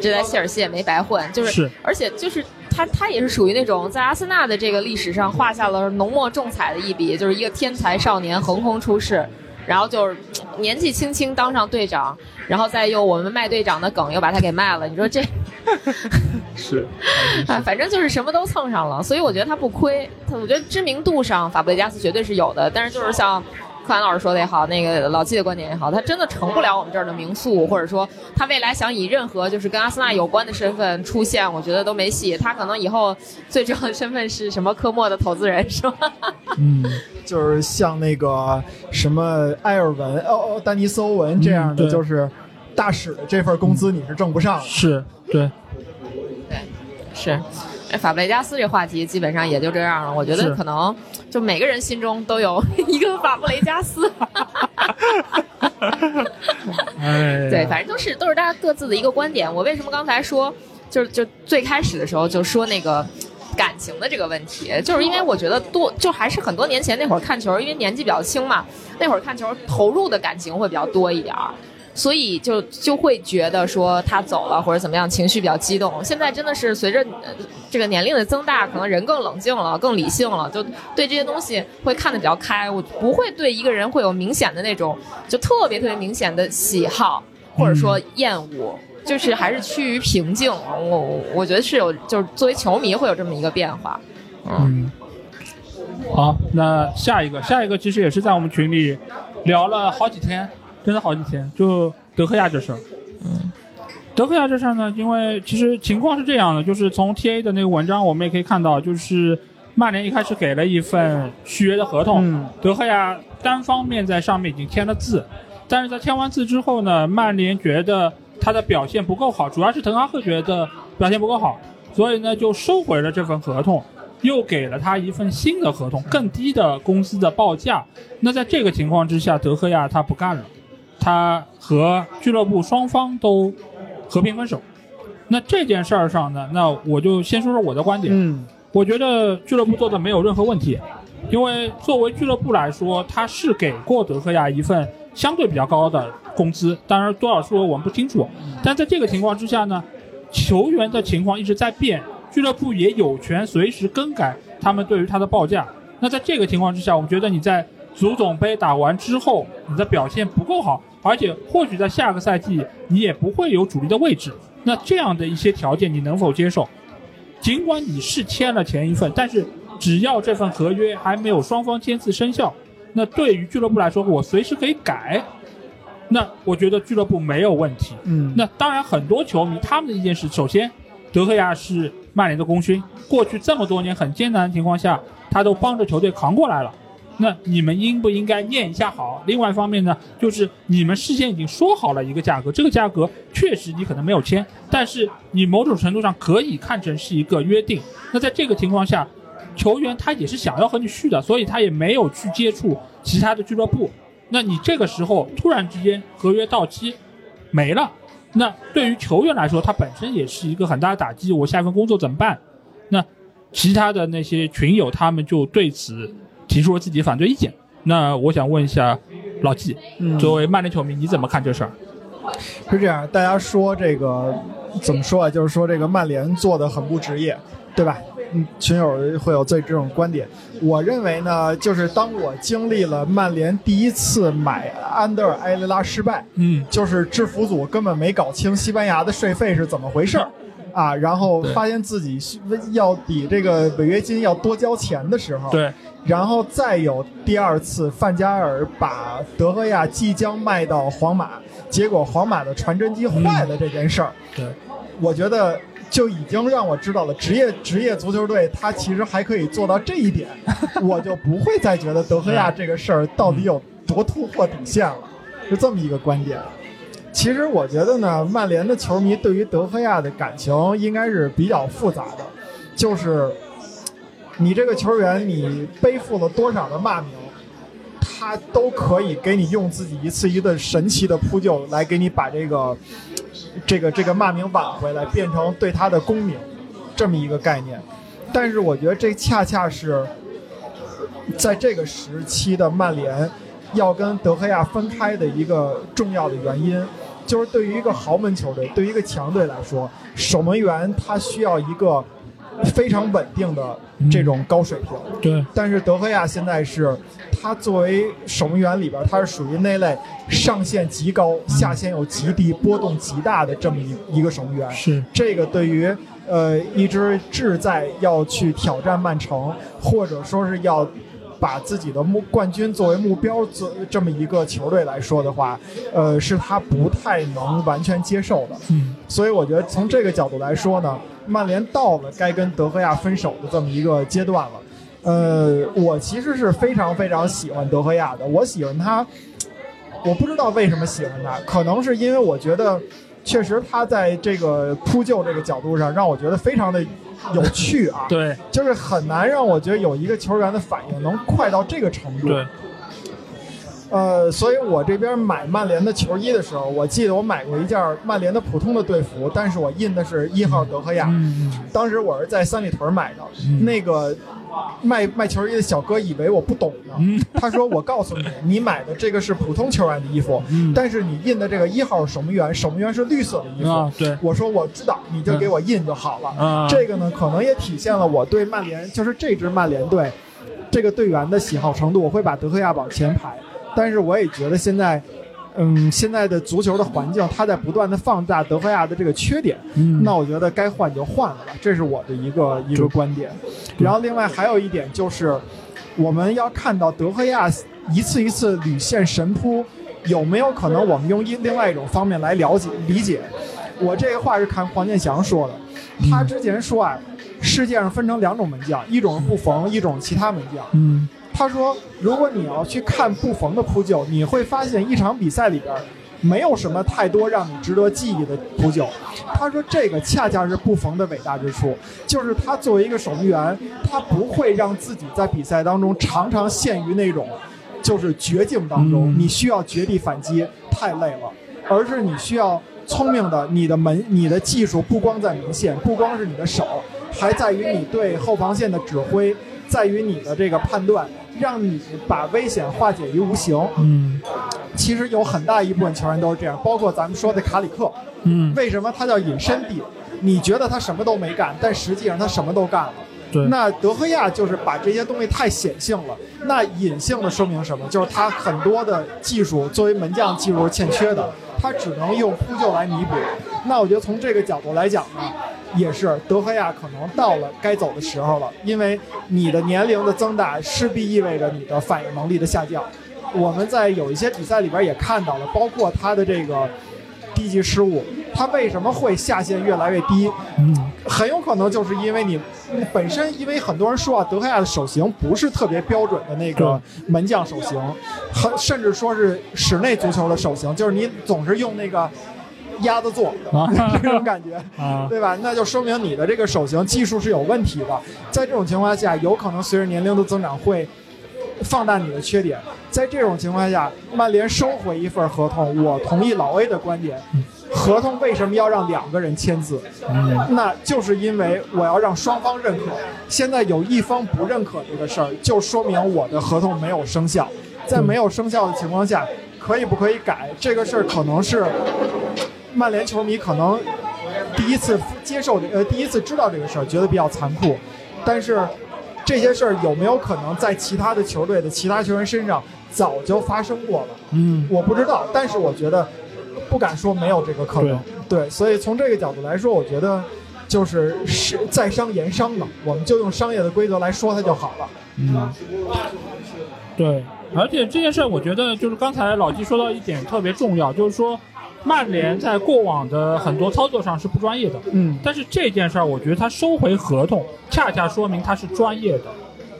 B: 这在切尔西也没白混。就是，
E: 是
B: 而且就是他他也是属于那种在阿森纳的这个历史上画下了浓墨重彩的一笔，就是一个天才少年横空出世。然后就是 年纪轻轻当上队长，然后再用我们卖队长的梗又把他给卖了，你说这
E: 是，
B: 啊，反正就是什么都蹭上了，所以我觉得他不亏。他我觉得知名度上，法布雷加斯绝对是有的，但是就是像柯涵老师说的也好，那个老季的观点也好，他真的成不了我们这儿的名宿，或者说他未来想以任何就是跟阿森纳有关的身份出现，我觉得都没戏。他可能以后最重要的身份是什么科莫的投资人是吧？
C: 嗯，就是像那个什么埃尔文、哦哦丹尼斯欧文这样的，
E: 嗯
C: 就是大使的这份工资你是挣不上的。
E: 是，对对，
B: 是。哎，法布雷加斯这话题基本上也就这样了。我觉得可能就每个人心中都有 一个法布雷加斯。
E: 哎，
B: 对，反正都是都是大家各自的一个观点。我为什么刚才说，就是就最开始的时候就说那个感情的这个问题，就是因为我觉得多就还是很多年前那会儿看球，因为年纪比较轻嘛，那会儿看球投入的感情会比较多一点儿。所以就就会觉得说他走了或者怎么样，情绪比较激动。现在真的是随着呃这个年龄的增大，可能人更冷静了，更理性了，就对这些东西会看得比较开。我不会对一个人会有明显的那种就特别特别明显的喜好或者说厌恶，就是还是趋于平静。我我我觉得是有，就是作为球迷会有这么一个变化。
E: 嗯，好，那下一个，下一个其实也是在我们群里聊了好几天，真的好几天，就德赫亚这事儿。嗯，德赫亚这事儿呢，因为其实情况是这样的，就是从 TA 的那个文章我们也可以看到，就是曼联一开始给了一份续约的合同，
C: 嗯
E: 德赫亚单方面在上面已经签了字，但是在签完字之后呢，曼联觉得他的表现不够好，主要是滕哈赫觉得表现不够好，所以呢就收回了这份合同，又给了他一份新的合同，更低的工资的报价。那在这个情况之下，德赫亚他不干了，他和俱乐部双方都和平分手。那这件事儿上呢，那我就先说说我的观点。
C: 嗯
E: 我觉得俱乐部做的没有任何问题，因为作为俱乐部来说，他是给过德赫亚一份相对比较高的工资，当然多少数额我们不清楚。但在这个情况之下呢，球员的情况一直在变，俱乐部也有权随时更改他们对于他的报价。那在这个情况之下，我们觉得你在足总杯打完之后，你的表现不够好，而且或许在下个赛季你也不会有主力的位置。那这样的一些条件，你能否接受？尽管你是签了前一份，但是只要这份合约还没有双方签字生效，那对于俱乐部来说，我随时可以改。那我觉得俱乐部没有问题。
C: 嗯，
E: 那当然，很多球迷他们的意见是：首先，德赫亚是曼联的功勋，过去这么多年很艰难的情况下，他都帮着球队扛过来了。那你们应不应该念一下好？另外一方面呢，就是你们事先已经说好了一个价格，这个价格确实你可能没有签，但是你某种程度上可以看成是一个约定。那在这个情况下，球员他也是想要和你续的，所以他也没有去接触其他的俱乐部。那你这个时候突然之间合约到期没了，那对于球员来说，他本身也是一个很大的打击。我下一份工作怎么办？那其他的那些群友他们就对此提出了自己反对意见。那我想问一下老季，
C: 嗯
E: 作为曼联球迷，你怎么看这事儿？
C: 是这样，大家说这个怎么说啊？就是说这个曼联做的很不职业，对吧？嗯，群友会有这这种观点。我认为呢，就是当我经历了曼联第一次买安德尔埃雷拉失败，
E: 嗯，
C: 就是制服组根本没搞清西班牙的税费是怎么回事儿。啊，然后发现自己是要比这个违约金要多交钱的时候，
E: 对，
C: 然后再有第二次范加尔把德赫亚即将卖到皇马，结果皇马的传真机坏了这件事儿，
E: 对，
C: 我觉得就已经让我知道了职业职业足球队他其实还可以做到这一点，我就不会再觉得德赫亚这个事儿到底有多突破底线了，是这么一个观点。其实我觉得呢，曼联的球迷对于德赫亚的感情应该是比较复杂的，就是你这个球员，你背负了多少的骂名，他都可以给你用自己一次一顿神奇的扑救来给你把这个这个这个骂名挽回来，变成对他的功名，这么一个概念。但是我觉得这恰恰是在这个时期的曼联要跟德赫亚分开的一个重要的原因，就是对于一个豪门球队，对于一个强队来说，守门员他需要一个非常稳定的这种高水平。
E: 对，
C: 但是德赫亚现在是，他作为守门员里边，他是属于那类上限极高、下限有极低、波动极大的这么一一个守门员。
E: 是，
C: 这个对于呃一支志在要去挑战曼城，或者说是要把自己的目冠军作为目标做这么一个球队来说的话，呃，是他不太能完全接受的。
E: 嗯，
C: 所以我觉得从这个角度来说呢，曼联到了该跟德赫亚分手的这么一个阶段了。呃，我其实是非常非常喜欢德赫亚的，我喜欢他，我不知道为什么喜欢他，可能是因为我觉得，确实他在这个扑救这个角度上让我觉得非常的有趣啊，
E: 对，
C: 就是很难让我觉得有一个球员的反应能快到这个程度。
E: 对，
C: 呃，所以我这边买曼联的球衣的时候，我记得我买过一件曼联的普通的队服，但是我印的是一号德赫亚。
E: 嗯，
C: 当时我是在三里屯买的，
E: 嗯
C: 那个卖卖球衣的小哥以为我不懂呢，
E: 嗯
C: 他说：“我告诉你，你买的这个是普通球员的衣服，
E: 嗯
C: 但是你印的这个一号守门员，守门员是绿色的衣服。
E: 啊，对，
C: 我说：“我知道，你就给我印就好了。
E: 啊，
C: 这个呢，可能也体现了我对曼联，就是这支曼联队这个队员的喜好程度。我会把德赫亚往前排，但是我也觉得现在，嗯，现在的足球的环境，它在不断的放大德赫亚的这个缺点。
E: 嗯，
C: 那我觉得该换就换了吧，这是我的一个一个观点。然后另外还有一点就是，我们要看到德赫亚一次一次屡现神扑，有没有可能我们用一另外一种方面来了解理解？我这个话是看黄健翔说的，他之前说啊，世界上分成两种门将，一种是布冯，一种其他门将。
E: 嗯，
C: 他说，如果你要去看布冯的扑救，你会发现一场比赛里边没有什么太多让你值得记忆的扑救。他说，这个恰恰是布冯的伟大之处，就是他作为一个守门员，他不会让自己在比赛当中常常陷于那种。就是绝境当中，
E: 嗯
C: 你需要绝地反击，太累了，而是你需要聪明的，你的门，你的技术不光在门线，不光是你的手，还在于你对后防线的指挥，在于你的这个判断，让你把危险化解于无形。
E: 嗯
C: 其实有很大一部分球员都是这样，包括咱们说的卡里克，
E: 嗯，
C: 为什么他叫隐身帝？你觉得他什么都没干，但实际上他什么都干了。那德赫亚就是把这些东西太显性了。那隐性的说明什么？就是他很多的技术作为门将技术是欠缺的，他只能用扑救来弥补。那我觉得从这个角度来讲呢，也是德赫亚可能到了该走的时候了，因为你的年龄的增大势必意味着你的反应能力的下降。我们在有一些比赛里边也看到了，包括他的这个低级失误，他为什么会下限越来越低？
E: 嗯
C: 很有可能就是因为你本身，因为很多人说啊，德赫亚的手型不是特别标准的那个门将手型，很甚至说是室内足球的手型，就是你总是用那个鸭子做
E: 啊
C: 这种感觉。
E: 啊，
C: 对吧？那就说明你的这个手型技术是有问题的。在这种情况下，有可能随着年龄的增长会放大你的缺点。在这种情况下，曼联收回一份合同，我同意老 A 的观点。合同为什么要让两个人签字？
E: 嗯
C: 那就是因为我要让双方认可。现在有一方不认可这个事儿，就说明我的合同没有生效。在没有生效的情况下，可以不可以改这个事儿，可能是曼联球迷可能第一次接受这呃第一次知道这个事儿，觉得比较残酷。但是这些事儿有没有可能在其他的球队的其他球员身上早就发生过了？
E: 嗯
C: 我不知道，但是我觉得不敢说没有这个可能。对，所以从这个角度来说，我觉得就是是在商言商嘛，我们就用商业的规则来说它就好了。
E: 嗯，对，而且这件事儿，我觉得就是刚才老季说到一点特别重要，就是说曼联在过往的很多操作上是不专业的，
C: 嗯
E: 但是这件事儿，我觉得他收回合同，恰恰说明他是专业的。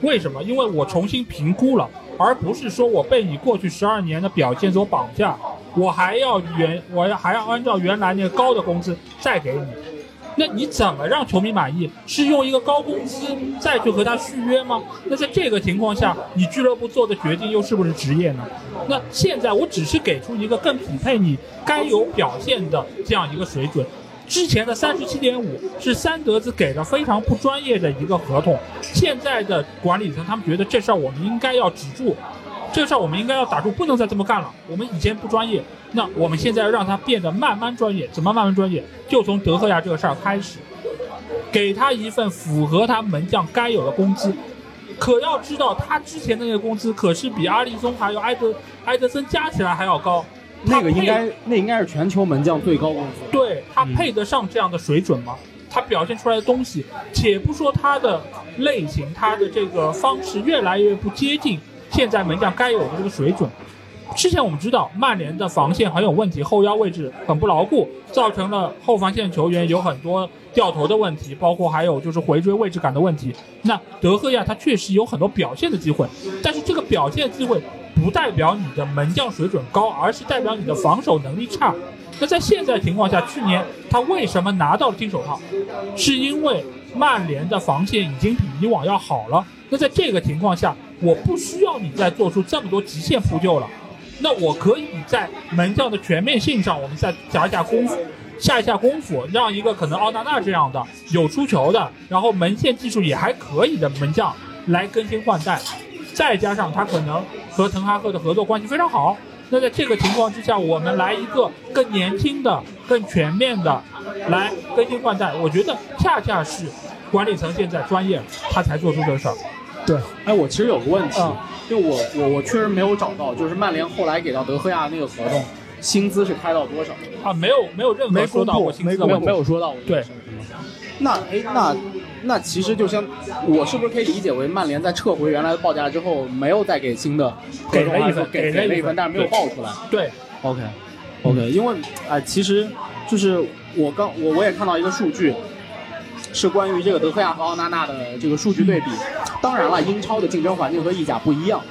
E: 为什么？因为我重新评估了，而不是说我被你过去十二年的表现所绑架，我还要原我要还要按照原来那个高的工资再给你。那你怎么让球迷满意？是用一个高工资再去和他续约吗？那在这个情况下，你俱乐部做的决定又是不是职业呢？那现在我只是给出一个更匹配你该有表现的这样一个水准。之前的三十七点五是三德子给的非常不专业的一个合同，现在的管理层他们觉得这事儿我们应该要止住，这个事儿我们应该要打住，不能再这么干了。我们以前不专业，那我们现在要让他变得慢慢专业。怎么慢慢专业？就从德赫亚这个事儿开始，给他一份符合他门将该有的工资。可要知道，他之前的那个工资可是比阿里松还有埃德埃德森加起来还要高。
D: 那个应该那应该是全球门将最高工资。
E: 对他
D: 嗯
E: 配得上这样的水准吗？他表现出来的东西，且不说他的类型，他的这个方式越来越不接近现在门将该有的这个水准。之前我们知道曼联的防线很有问题，后腰位置很不牢固，造成了后防线球员有很多掉头的问题，包括还有就是回追位置感的问题。那德赫亚他确实有很多表现的机会，但是这个表现机会不代表你的门将水准高，而是代表你的防守能力差。那在现在情况下，去年他为什么拿到了金手套？是因为曼联的防线已经比以往要好了。那在这个情况下，我不需要你再做出这么多极限扑救了。那我可以在门将的全面性上，我们再加一下功夫，下一下功夫，让一个可能奥纳纳这样的有出球的，然后门线技术也还可以的门将来更新换代，再加上他可能和滕哈赫的合作关系非常好。那在这个情况之下，我们来一个更年轻的、更全面的来更新换代，我觉得恰恰是管理层现在专业，他才做出这事儿。
C: 对，
D: 哎，我其实有个问题，
C: 嗯
D: 就我我我确实没有找到，就是曼联后来给到德赫亚那个合同，薪资是开到多少？
E: 啊，没有没有任何
C: 没
E: 说到
C: 公布
E: 过薪资
C: 没
D: 有没有说到
E: 对？
D: 那哎那那其实就像，我是不是可以理解为曼联在撤回原来的报价之后，没有再给新的合同，
E: 给了一份
D: 给
E: 给了一份
D: 一份，但是没有报出来。
E: 对
D: ，OK OK，因为哎、其实就是我刚我我也看到一个数据，是关于这个德赫亚和奥纳纳的这个数据对比。当然了，英超的竞争环境和意甲不一样，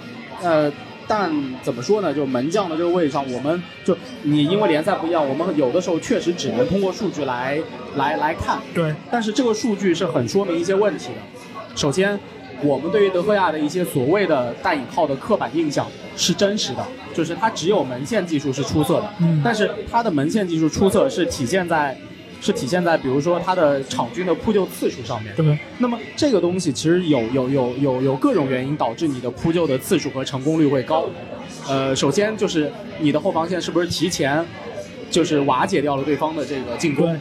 D: 呃，但怎么说呢？就门将的这个位置上，我们就你因为联赛不一样，我们有的时候确实只能通过数据来来来看。
E: 对，
D: 但是这个数据是很说明一些问题的。首先，我们对于德赫亚的一些所谓的带引号的刻板印象是真实的，就是他只有门线技术是出色的，
E: 嗯
D: 但是他的门线技术出色是体现在，是体现在比如说他的场均的扑救次数上面。
E: 对，
D: 那么这个东西其实有有有有有各种原因导致你的扑救的次数和成功率会高。呃，首先就是你的后防线是不是提前就是瓦解掉了对方的这个进攻，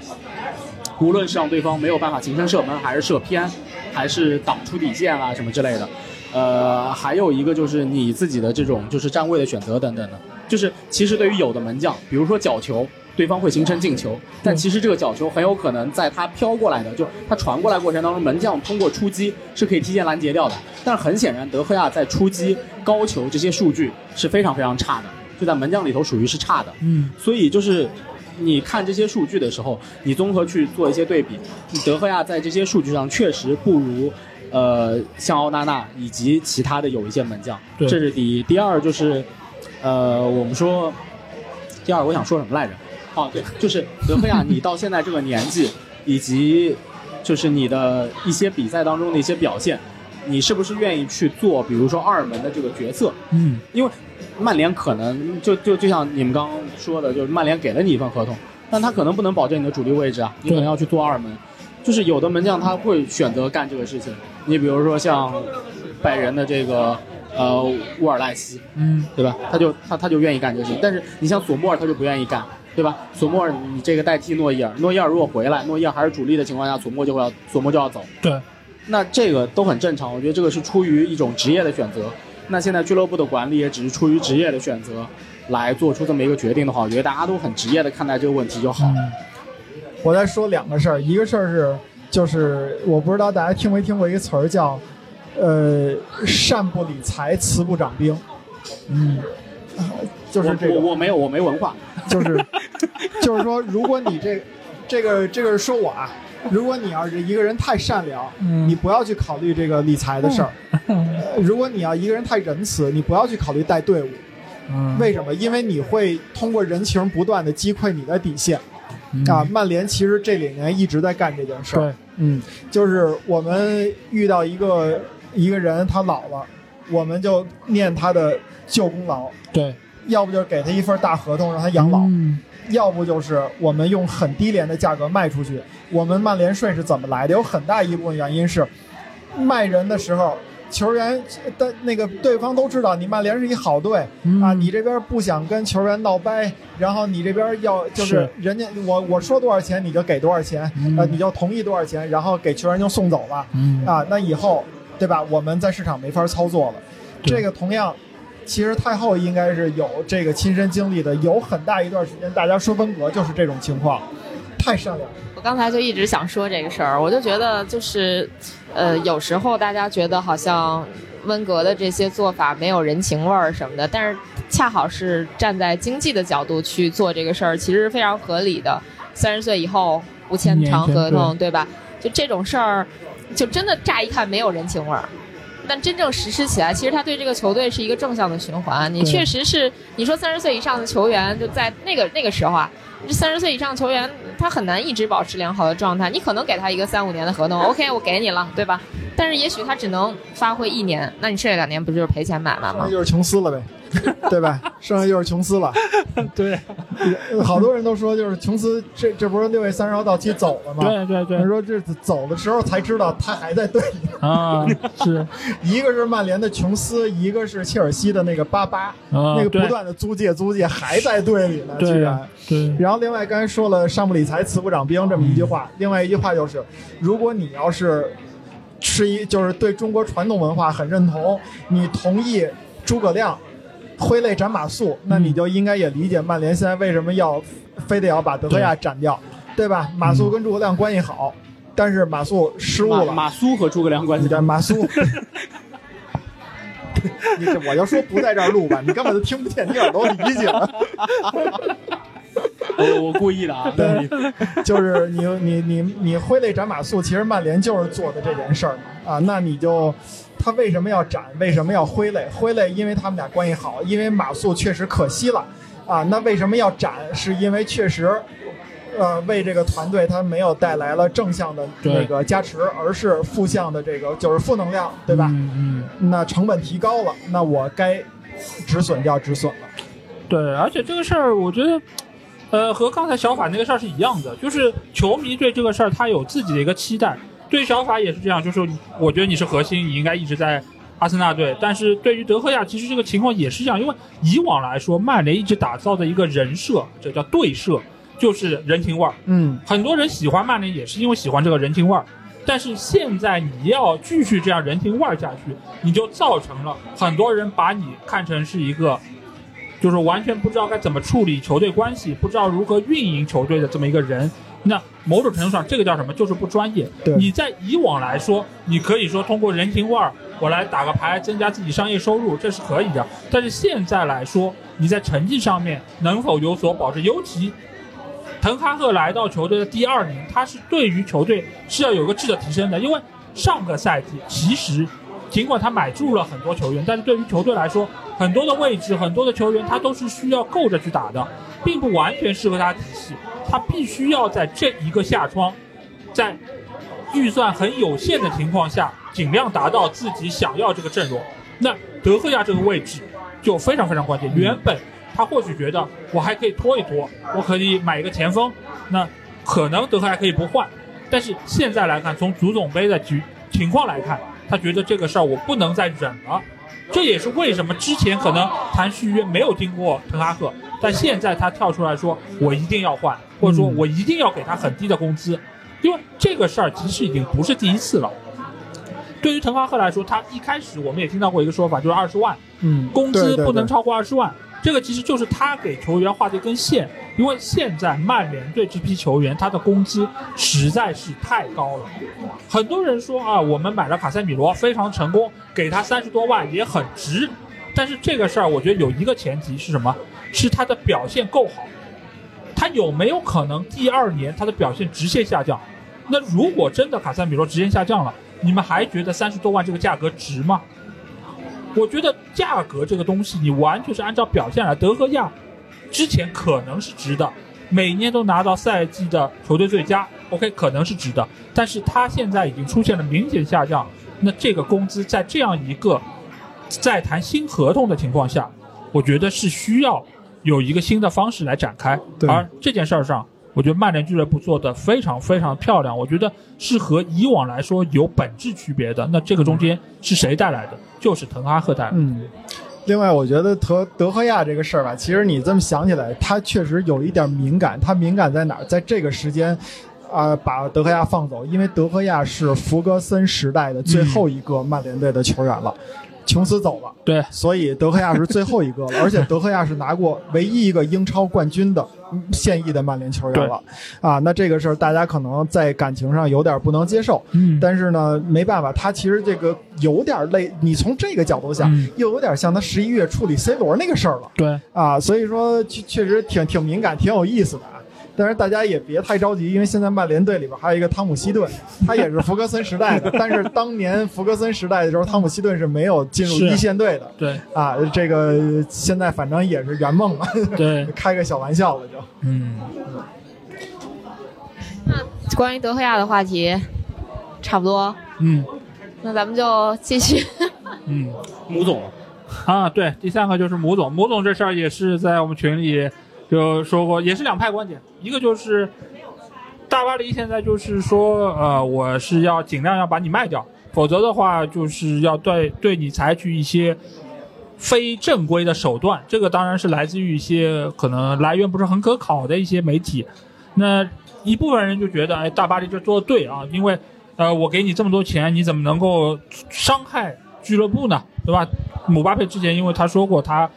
D: 无论是让对方没有办法形成射门，还是射偏，还是挡出底线啊什么之类的。呃，还有一个就是你自己的这种就是站位的选择等等的，就是其实对于有的门将，比如说角球，对方会形成进球，但其实这个角球很有可能在他飘过来的，就他传过来过程当中，门将通过出击是可以提前拦截掉的。但是很显然，德赫亚在出击、高球这些数据是非常非常差的，就在门将里头属于是差的。
E: 嗯，
D: 所以就是你看这些数据的时候，你综合去做一些对比，德赫亚在这些数据上确实不如。呃，像奥纳纳以及其他的有一些门将，
E: 对
D: 这是第一。第二就是，呃，我们说，第二我想说什么来着？哦，对，就是德赫亚，你到现在这个年纪，以及就是你的一些比赛当中的一些表现，你是不是愿意去做，比如说二门的这个角色？
E: 嗯，
D: 因为曼联可能就就就像你们刚刚说的，就是曼联给了你一份合同，但他可能不能保证你的主力位置啊，你可能要去做二门。就是有的门将他会选择干这个事情，你比如说像拜仁的这个呃乌尔赖斯，
E: 嗯，
D: 对吧？他就他他就愿意干这个事情，但是你像索莫尔他就不愿意干，对吧？索莫尔你这个代替诺伊尔，诺伊尔如果回来，诺伊尔还是主力的情况下，索莫就会要索莫就要走，
E: 对，
D: 那这个都很正常，我觉得这个是出于一种职业的选择。那现在俱乐部的管理也只是出于职业的选择来做出这么一个决定的话，我觉得大家都很职业的看待这个问题就好。
E: 嗯
C: 我再说两个事儿，一个事儿是，就是我不知道大家听没听过一个词儿叫，呃，善不理财，慈不掌兵。嗯，就是这个，
D: 我我我没有我没文化，
C: 就是 就是说，如果你这这个这个是说我啊，如果你要是一个人太善良，
E: 嗯。
C: 你不要去考虑这个理财的事儿；呃如果你要一个人太仁慈，你不要去考虑带队伍。
E: 嗯，
C: 为什么？因为你会通过人情不断的击溃你的底线。
E: 嗯。
C: 啊，曼联其实这两年一直在干这件事儿。
E: 对，
C: 嗯，就是我们遇到一个一个人，他老了，我们就念他的旧功劳，
E: 对，
C: 要不就是给他一份大合同让他养老，
E: 嗯
C: 要不就是我们用很低廉的价格卖出去。我们曼联税是怎么来的？有很大一部分原因是卖人的时候。球员的那个对方都知道你曼联是一好队、
E: 嗯
C: 啊，你这边不想跟球员闹掰，然后你这边要就是
E: 是
C: 人家我我说多少钱你就给多少钱，
E: 嗯
C: 呃，你就同意多少钱，然后给球员就送走了
E: 嗯
C: 啊，那以后对吧？我们在市场没法操作了。这个同样，其实太后应该是有这个亲身经历的，有很大一段时间大家说温格就是这种情况，太善良了。
B: 我刚才就一直想说这个事儿，我就觉得就是，呃，有时候大家觉得好像温格的这些做法没有人情味儿什么的，但是恰好是站在经济的角度去做这个事儿，其实是非常合理的。三十岁以后不签长合同，对吧？就这种事儿，就真的乍一看没有人情味儿。但真正实施起来，其实他对这个球队是一个正向的循环。你确实是，你说三十岁以上的球员，就在那个那个时候啊，这三十岁以上的球员，他很难一直保持良好的状态。你可能给他一个三五年的合同，OK，我给你了，对吧？但是也许他只能发挥一年，那你剩下两年不就是赔钱买卖吗？
C: 那就是琼斯了呗，对吧？剩下就是琼斯了。
E: 对
C: 好多人都说，就是琼斯这这不是六月三十号到期走了吗？
E: 对对对
C: 他说这走的时候才知道他还在队里。
E: 啊，是
C: 一个是曼联的琼斯，一个是切尔西的那个巴巴，
E: 啊，
C: 那个不断的租借租借还在队里呢，居然。
E: 对，
C: 然后另外刚才说了“上不理财，慈不长兵”这么一句话，另外一句话就是，如果你要是是一就是对中国传统文化很认同，你同意诸葛亮挥泪斩马谡，那你就应该也理解曼联现在为什么要非得要把德赫亚斩掉，对吧？马谡跟诸葛亮关系好，但是马谡失误了，
D: 马苏和诸葛亮关系
C: 你这马谡。我就说不在这儿录吧，你根本就听不见，你耳朵里理解了。
D: 我我故意的啊。
C: 对，就是你你你你挥泪斩马谡，其实曼联就是做的这件事儿嘛啊，那你就他为什么要斩？为什么要挥泪？挥泪，因为他们俩关系好，因为马谡确实可惜了啊。那为什么要斩？是因为确实呃为这个团队他没有带来了正向的
E: 对
C: 那个加持，而是负向的这个就是负能量，对吧？
E: 嗯嗯，
C: 那成本提高了，那我该止损就要止损了。
E: 对，而且这个事儿，我觉得，呃，和刚才小法那个事儿是一样的，就是球迷对这个事儿他有自己的一个期待。对小法也是这样，就是我觉得你是核心，你应该一直在阿森纳队。但是对于德赫亚，其实这个情况也是这样，因为以往来说，曼联一直打造的一个人设，这叫对设，就是人情味儿。
C: 嗯，
E: 很多人喜欢曼联也是因为喜欢这个人情味儿，但是现在你要继续这样人情味儿下去，你就造成了很多人把你看成是一个，就是完全不知道该怎么处理球队关系，不知道如何运营球队的这么一个人。那某种程度上，这个叫什么？就是不专业。
C: 对
E: 你在以往来说，你可以说通过人情味儿，我来打个牌，增加自己商业收入，这是可以的。但是现在来说，你在成绩上面能否有所保证？尤其滕哈赫来到球队的第二年，他是对于球队是要有个质的提升的，因为上个赛季其实尽管他买入了很多球员，但是对于球队来说，很多的位置、很多的球员他都是需要够着去打的，并不完全适合他体系，他必须要在这一个下窗，在预算很有限的情况下，尽量达到自己想要这个阵容。那德赫亚这个位置就非常非常关键。原本他或许觉得我还可以拖一拖，我可以买一个前锋，那可能德赫亚可以不换。但是现在来看，从足总杯的局情况来看，他觉得这个事儿我不能再忍了。这也是为什么之前可能谈续约没有听过滕哈赫，但现在他跳出来说我一定要换，或者说我一定要给他很低的工资，因为这个事儿其实已经不是第一次了。对于滕哈赫来说，他一开始我们也听到过一个说法，就是二十万，
C: 嗯，
E: 工资不能超过二十万。这个其实就是他给球员画的一根线，因为现在曼联队这批球员他的工资实在是太高了。很多人说啊，我们买了卡塞米罗非常成功，给他三十多万也很值。但是这个事儿，我觉得有一个前提是什么？是他的表现够好。他有没有可能第二年他的表现直线下降？那如果真的卡塞米罗直线下降了，你们还觉得三十多万这个价格值吗？我觉得价格这个东西，你完全是按照表现来。德赫亚之前可能是值的，每年都拿到赛季的球队最佳，OK，可能是值的。但是他现在已经出现了明显下降，那这个工资在这样一个在谈新合同的情况下，我觉得是需要有一个新的方式来展开。而这件事儿上，我觉得曼联俱乐部做的非常非常漂亮，我觉得是和以往来说有本质区别的。那这个中间是谁带来的？就是滕哈赫带来的。
C: 嗯，另外我觉得德德赫亚这个事儿吧，其实你这么想起来，他确实有一点敏感。他敏感在哪儿？在这个时间，啊、把德赫亚放走，因为德赫亚是福格森时代的最后一个曼联队的球员了。琼斯走了，
E: 对，
C: 所以德赫亚是最后一个了，而且德赫亚是拿过唯一一个英超冠军的嗯现役的曼联球员了，啊，那这个事儿大家可能在感情上有点不能接受，
E: 嗯。
C: 但是呢，没办法，他其实这个有点累，你从这个角度想，
E: 嗯
C: 又有点像他十一月处理 C 罗那个事儿了
E: 对，
C: 啊，所以说确确实挺挺敏感，挺有意思的啊。但是大家也别太着急，因为现在曼联队里边还有一个汤姆希顿，他也是福格森时代的，但是当年福格森时代的时候，汤姆希顿是没有进入一线队的
E: 对，
C: 啊。这个现在反正也是圆梦了，
E: 对，
C: 开个小玩笑了就。
E: 嗯，那
B: 关于德赫亚的话题，差不多，
E: 嗯，
B: 那咱们就继续。
E: 嗯。
D: 母总，
E: 啊，对，第三个就是母总，母总这事儿也是在我们群里就说过，也是两派观点，一个就是大巴黎现在就是说，呃，我是要尽量要把你卖掉，否则的话就是要对对你采取一些非正规的手段，这个当然是来自于一些可能来源不是很可考的一些媒体，那一部分人就觉得，哎，大巴黎这做的对啊，因为呃，我给你这么多钱，你怎么能够伤害俱乐部呢？对吧？姆巴佩之前因为他说过，他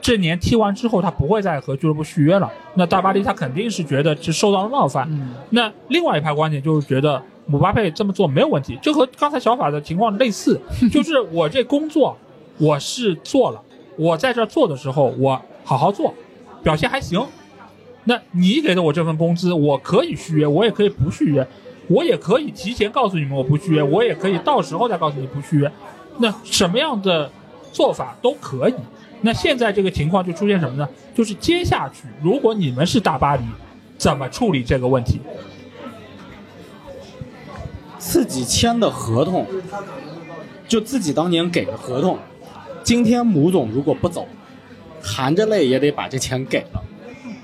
E: 这年踢完之后他不会再和俱乐部续约了。那大巴黎他肯定是觉得是受到了冒犯。
C: 嗯
E: 那另外一派观点就是觉得姆巴佩这么做没有问题，这和刚才小法的情况类似，就是我这工作我是做了，我在这儿做的时候我好好做，表现还行。那你给的我这份工资，我可以续约，我也可以不续约，我也可以提前告诉你们我不续约，我也可以到时候再告诉你不续约。那什么样的做法都可以。那现在这个情况就出现什么呢？就是接下去，如果你们是大巴黎，怎么处理这个问题？
D: 自己签的合同，就自己当年给的合同，今天母总如果不走，含着泪也得把这钱给了，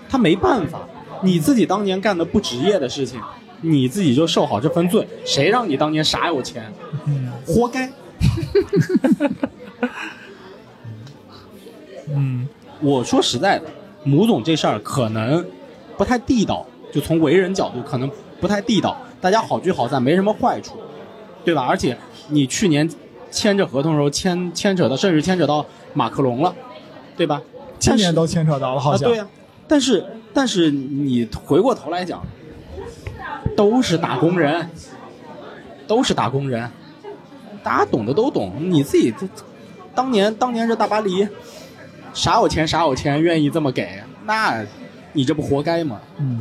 D: 他没办法，你自己当年干的不职业的事情，你自己就受好这份罪，谁让你当年傻有钱，活该。
E: 嗯，
D: 我说实在的，母总这事儿可能不太地道，就从为人角度可能不太地道。大家好聚好散没什么坏处，对吧？而且你去年签这合同的时候牵牵扯到，甚至牵扯到马克龙了，对吧？
C: 今年都牵扯到了，好
D: 啊，
C: 像。
D: 对呀、但是但是你回过头来讲，都是打工人，都是打工人，大家懂的都懂。你自己当年当年这大巴黎，啥有钱啥有钱，愿意这么给，那你这不活该吗？
C: 嗯，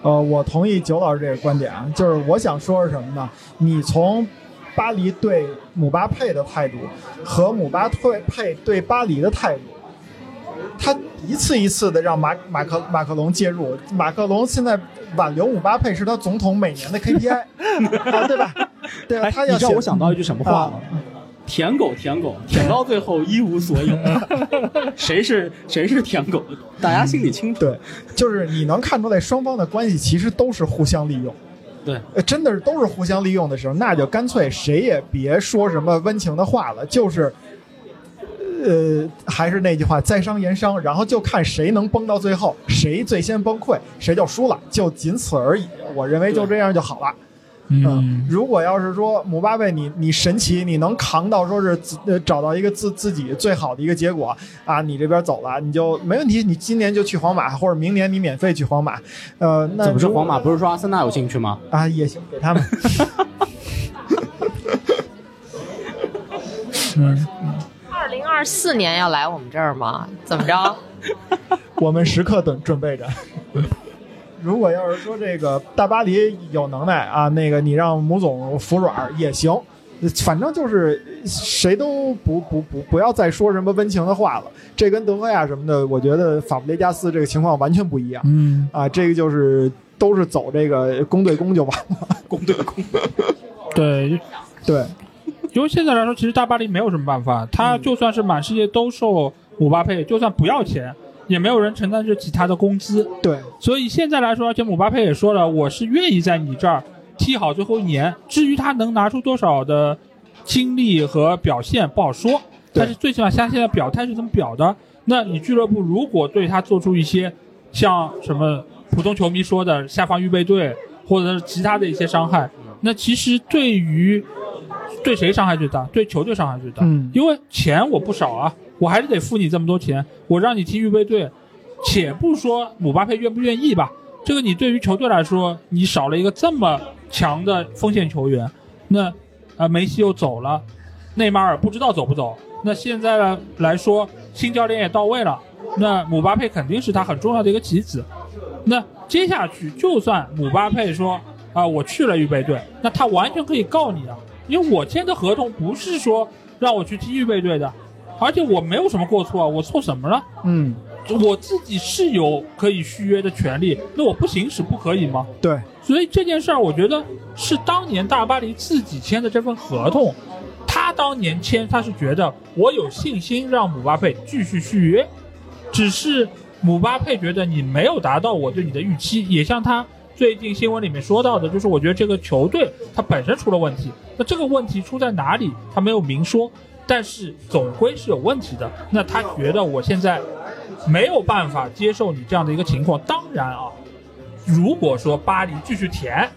C: 呃，我同意九老师这个观点啊，就是我想说是什么呢？你从巴黎对姆巴佩的态度和姆巴佩对巴黎的态度，他一次一次的让马马克马克龙介入，马克龙现在挽留姆巴佩是他总统每年的 KPI，啊，对吧？对他要写
D: 你知道我想到一句什么话吗？
C: 啊
D: 舔狗，舔狗，舔到最后一无所有。谁是谁是舔狗？大家心里清楚。
C: 对，就是你能看出来双方的关系其实都是互相利用。
D: 对，
C: 呃，真的是都是互相利用的时候，那就干脆谁也别说什么温情的话了，就是，呃，还是那句话，在商言商，然后就看谁能崩到最后，谁最先崩溃，谁就输了，就仅此而已。我认为就这样就好了。嗯，如果要是说姆巴佩你你神奇，你能扛到说是呃找到一个自自己最好的一个结果啊，你这边走了，你就没问题，你今年就去皇马，或者明年你免费去皇马，呃，那如
D: 怎么是皇马？不是说阿森纳有兴趣吗？
C: 啊也行，给他们。嗯，
B: 二零二四年要来我们这儿吗？怎么着？
C: 我们时刻等准备着。如果要是说这个大巴黎有能耐啊，那个你让母总服软也行，反正就是谁都不不不不要再说什么温情的话了。这跟德赫亚什么的，我觉得法布雷加斯这个情况完全不一样
E: 嗯，
C: 啊，这个就是都是走这个公对公就完了。
D: 公对公。
E: 对，
C: 对，
E: 因为现在来说，其实大巴黎没有什么办法，他就算是满世界都受姆巴佩，就算不要钱，也没有人承担得起他的工资。
C: 对，
E: 所以现在来说，而且姆巴佩也说了，我是愿意在你这儿踢好最后一年。至于他能拿出多少的精力和表现，不好说。但是最起码他现在表态是怎么表的？那你俱乐部如果对他做出一些像什么普通球迷说的下放预备队，或者是其他的一些伤害，那其实对于对谁伤害最大？对球队伤害最大。
C: 嗯
E: 因为钱我不少啊，我还是得付你这么多钱，我让你踢预备队，且不说姆巴佩愿不愿意吧，这个你对于球队来说，你少了一个这么强的锋线球员，那啊梅西又走了，内马尔不知道走不走，那现在呢来说，新教练也到位了，那姆巴佩肯定是他很重要的一个棋子，那接下去就算姆巴佩说啊我去了预备队，那他完全可以告你啊，因为我签的合同不是说让我去踢预备队的，而且我没有什么过错啊，我错什么了？
C: 嗯，
E: 我自己是有可以续约的权利，那我不行使不可以吗？
C: 对，
E: 所以这件事儿，我觉得是当年大巴黎自己签的这份合同，他当年签他是觉得我有信心让姆巴佩继续续约，只是姆巴佩觉得你没有达到我对你的预期，也像他最近新闻里面说到的，就是我觉得这个球队它本身出了问题，那这个问题出在哪里，他没有明说，但是总归是有问题的。那他觉得我现在没有办法接受你这样的一个情况，当然啊，如果说巴黎继续舔，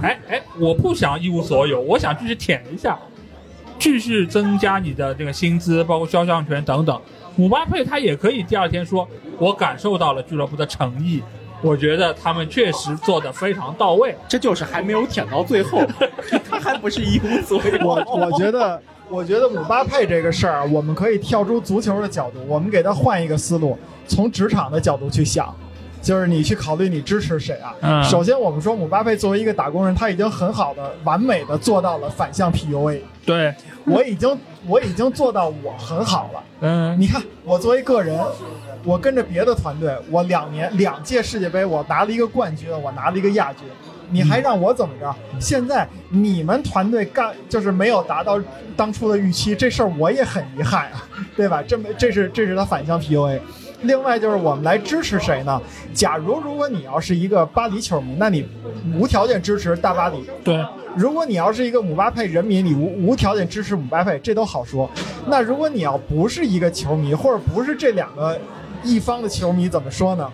E: 哎哎，我不想一无所有，我想继续舔一下，继续增加你的这个薪资，包括肖像权等等。姆巴佩他也可以第二天说，我感受到了俱乐部的诚意，我觉得他们确实做得非常到位。
D: 这就是还没有舔到最后，他还不是一无所有。
C: 我我觉得，我觉得姆巴佩这个事儿，我们可以跳出足球的角度，我们给他换一个思路，从职场的角度去想。就是你去考虑你支持谁啊？
E: 嗯
C: 首先，我们说姆巴佩作为一个打工人，他已经很好的、完美的做到了反向 PUA。
E: 对，
C: 我已经我已经做到我很好了。
E: 嗯，
C: 你看，我作为个人，我跟着别的团队，我两年两届世界杯，我拿了一个冠军，我拿了一个亚军，你还让我怎么着？现在你们团队干就是没有达到当初的预期，这事儿我也很遗憾啊，对吧？这么这是这是他反向 PUA。另外就是我们来支持谁呢？假如如果你要是一个巴黎球迷，那你无条件支持大巴黎，
E: 对，
C: 如果你要是一个姆巴佩人民，你无无条件支持姆巴佩，这都好说。那如果你要不是一个球迷，或者不是这两个一方的球迷，怎么说呢？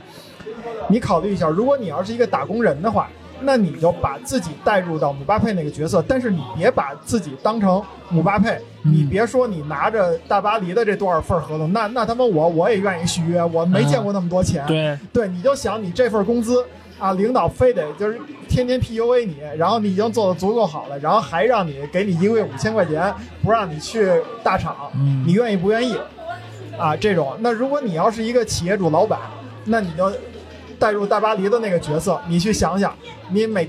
C: 你考虑一下，如果你要是一个打工人的话，那你就把自己带入到姆巴佩那个角色，但是你别把自己当成姆巴佩，你别说你拿着大巴黎的这多少份合同，那那他妈我我也愿意续约，我没见过那么多钱。
E: 对，
C: 对，你就想你这份工资啊，领导非得就是天天 PUA 你，然后你已经做的足够好了，然后还让你给你一个月五千块钱，不让你去大厂，
E: 嗯
C: 你愿意不愿意？啊，这种，那如果你要是一个企业主老板，那你就带入大巴黎的那个角色，你去想想，你每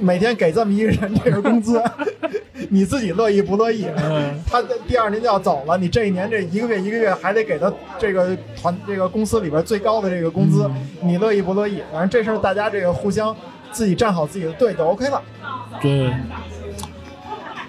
C: 每天给这么一个人这个工资，你自己乐意不乐意？
E: 嗯，
C: 他第二年就要走了，你这一年这一个月一个月还得给他这个团这个公司里边最高的这个工资，你乐意不乐意？反正这事儿大家这个互相自己站好自己的队就 OK 了。
E: 对。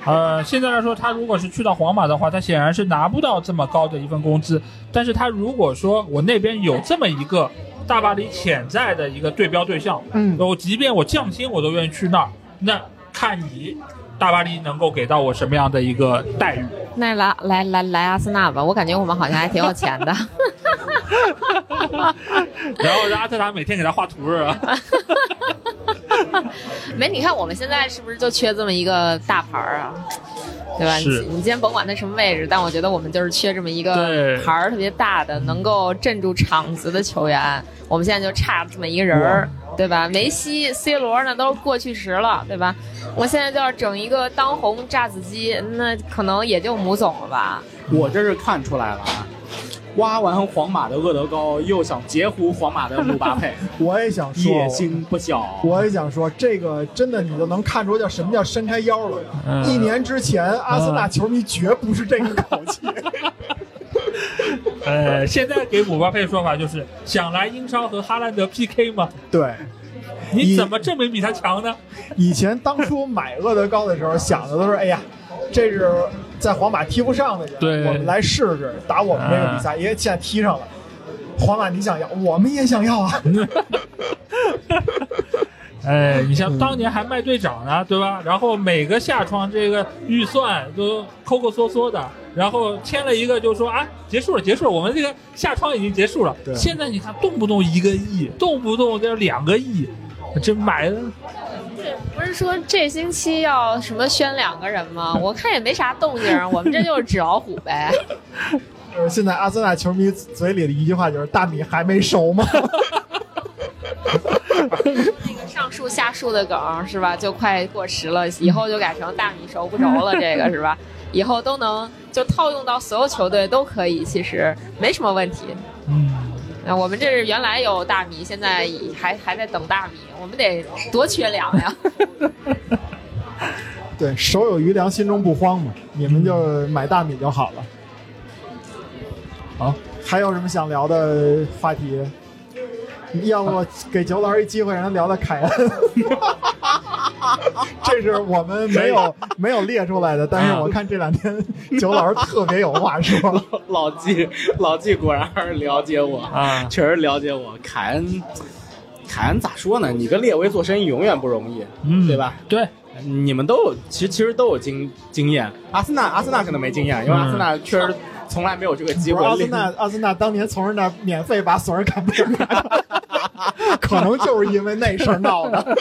E: 呃，现在来说，他如果是去到皇马的话，他显然是拿不到这么高的一份工资。但是他如果说我那边有这么一个大巴黎潜在的一个对标对象，
C: 嗯
E: 我即便我降薪，我都愿意去那儿。那看你大巴黎能够给到我什么样的一个待遇。
B: 那来来来来阿森纳吧，我感觉我们好像还挺有钱的。
E: 然后让阿特塔每天给他画图是吧？
B: 没，你看我们现在是不是就缺这么一个大牌儿啊？对吧？
E: 是
B: 你你今天甭管他什么位置，但我觉得我们就是缺这么一个
E: 对
B: 牌儿特别大的，能够镇住场子的球员。我们现在就差这么一个人儿，对吧？梅西、C 罗那都是过去时了，对吧？我现在就要整一个当红炸子鸡，那可能也就母总了吧？
D: 我这是看出来了啊，挖完皇马的厄德高，又想截胡皇马的姆巴佩，
C: 我也想说，
D: 野心不小。
C: 我也想说，这个真的你就能看出叫什么叫伸开腰了。
E: 嗯
C: 一年之前，阿森纳球迷绝不是这个口气。
E: 呃，现在给姆巴佩的说法就是想来英超和哈兰德 PK 吗？
C: 对，
E: 你怎么证明比他强呢？
C: 以前当初买厄德高的时候，想的都是，哎呀，这是在皇马踢不上的人，
E: 对
C: 我们来试试打我们这个比赛，因为现在踢上了。皇马你想要，我们也想要啊。
E: 哎，你像当年还卖队长呢，对吧？然后每个下窗这个预算都抠抠缩缩的，然后签了一个就说啊，结束了，结束了，我们这个下窗已经结束了。现在你看，动不动一个亿，动不动就两个亿，这买的
B: 不是说这星期要什么宣两个人吗？我看也没啥动静儿，我们这就是纸老虎呗。
C: 呃，现在阿森纳球迷嘴里的一句话就是：“大米还没熟吗
B: 那个上树下树的梗是吧？就快过时了，以后就改成大米熟不熟了，这个是吧？以后都能就套用到所有球队都可以，其实没什么问题。
E: 嗯，
B: 那我们这是原来有大米，现在还还在等大米，我们得多缺粮呀！？”
C: 对，手有余粮，心中不慌嘛。你们就买大米就好了。
E: 好，
C: 还有什么想聊的话题？要不给九老师一机会，让他聊聊凯恩。这是我们没有 没有列出来的，但是我看这两天九老师特别有话说。
D: 老纪，老纪果然还是了解我
E: 啊
D: 确实了解我。凯恩，凯恩咋说呢？你跟列维做生意永远不容易，
E: 嗯
D: 对吧？
E: 对，
D: 你们都有，其实其实都有经经验。阿森纳，阿森纳可能没经验，因为阿森纳确实从来没有这个机会。
C: 阿森纳，阿森纳当年从人那免费把索尔坎贝尔拿来，可能就是因为那事儿闹的。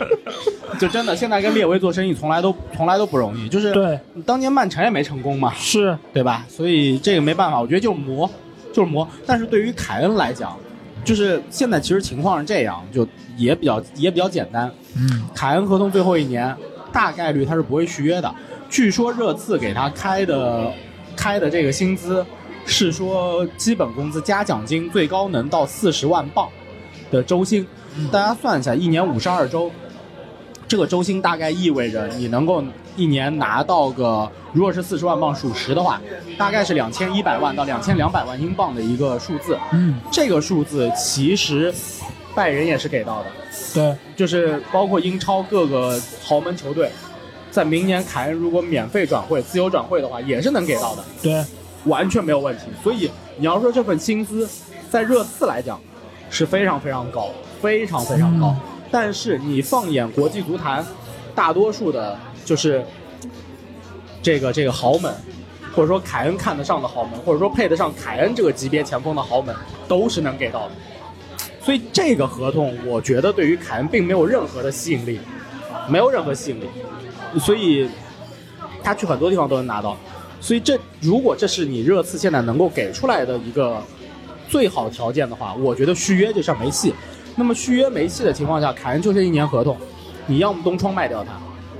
D: 就真的现在跟列维做生意从来都从来都不容易，就是
E: 对，
D: 当年曼城也没成功嘛，
E: 是，
D: 对吧？所以这个没办法，我觉得就是磨，就是磨。但是对于凯恩来讲，就是现在其实情况是这样，就也比较也比较简单。
E: 嗯，
D: 凯恩合同最后一年，大概率他是不会续约的。据说热刺给他开的开的这个薪资是说基本工资加奖金最高能到四十万镑，的周薪，大家算一下，一年五十二周，这个周薪大概意味着你能够一年拿到个，如果是四十万镑属实的话，大概是两千一百万到两千两百万英镑的一个数字。
E: 嗯，
D: 这个数字其实拜仁也是给到的，
E: 对，
D: 就是包括英超各个豪门球队，在明年凯恩如果免费转会、自由转会的话，也是能给到的。
E: 对，
D: 完全没有问题。所以你要说这份薪资，在热刺来讲是非常非常高，非常非常高。
E: 嗯
D: 但是你放眼国际足坛，大多数的就是这个这个豪门，或者说凯恩看得上的豪门，或者说配得上凯恩这个级别前锋的豪门，都是能给到的。所以这个合同，我觉得对于凯恩并没有任何的吸引力，没有任何吸引力。所以他去很多地方都能拿到。所以这如果这是你热刺现在能够给出来的一个最好条件的话，我觉得续约这事儿没戏。那么续约没戏的情况下，凯恩就这一年合同，你要么东窗卖掉他，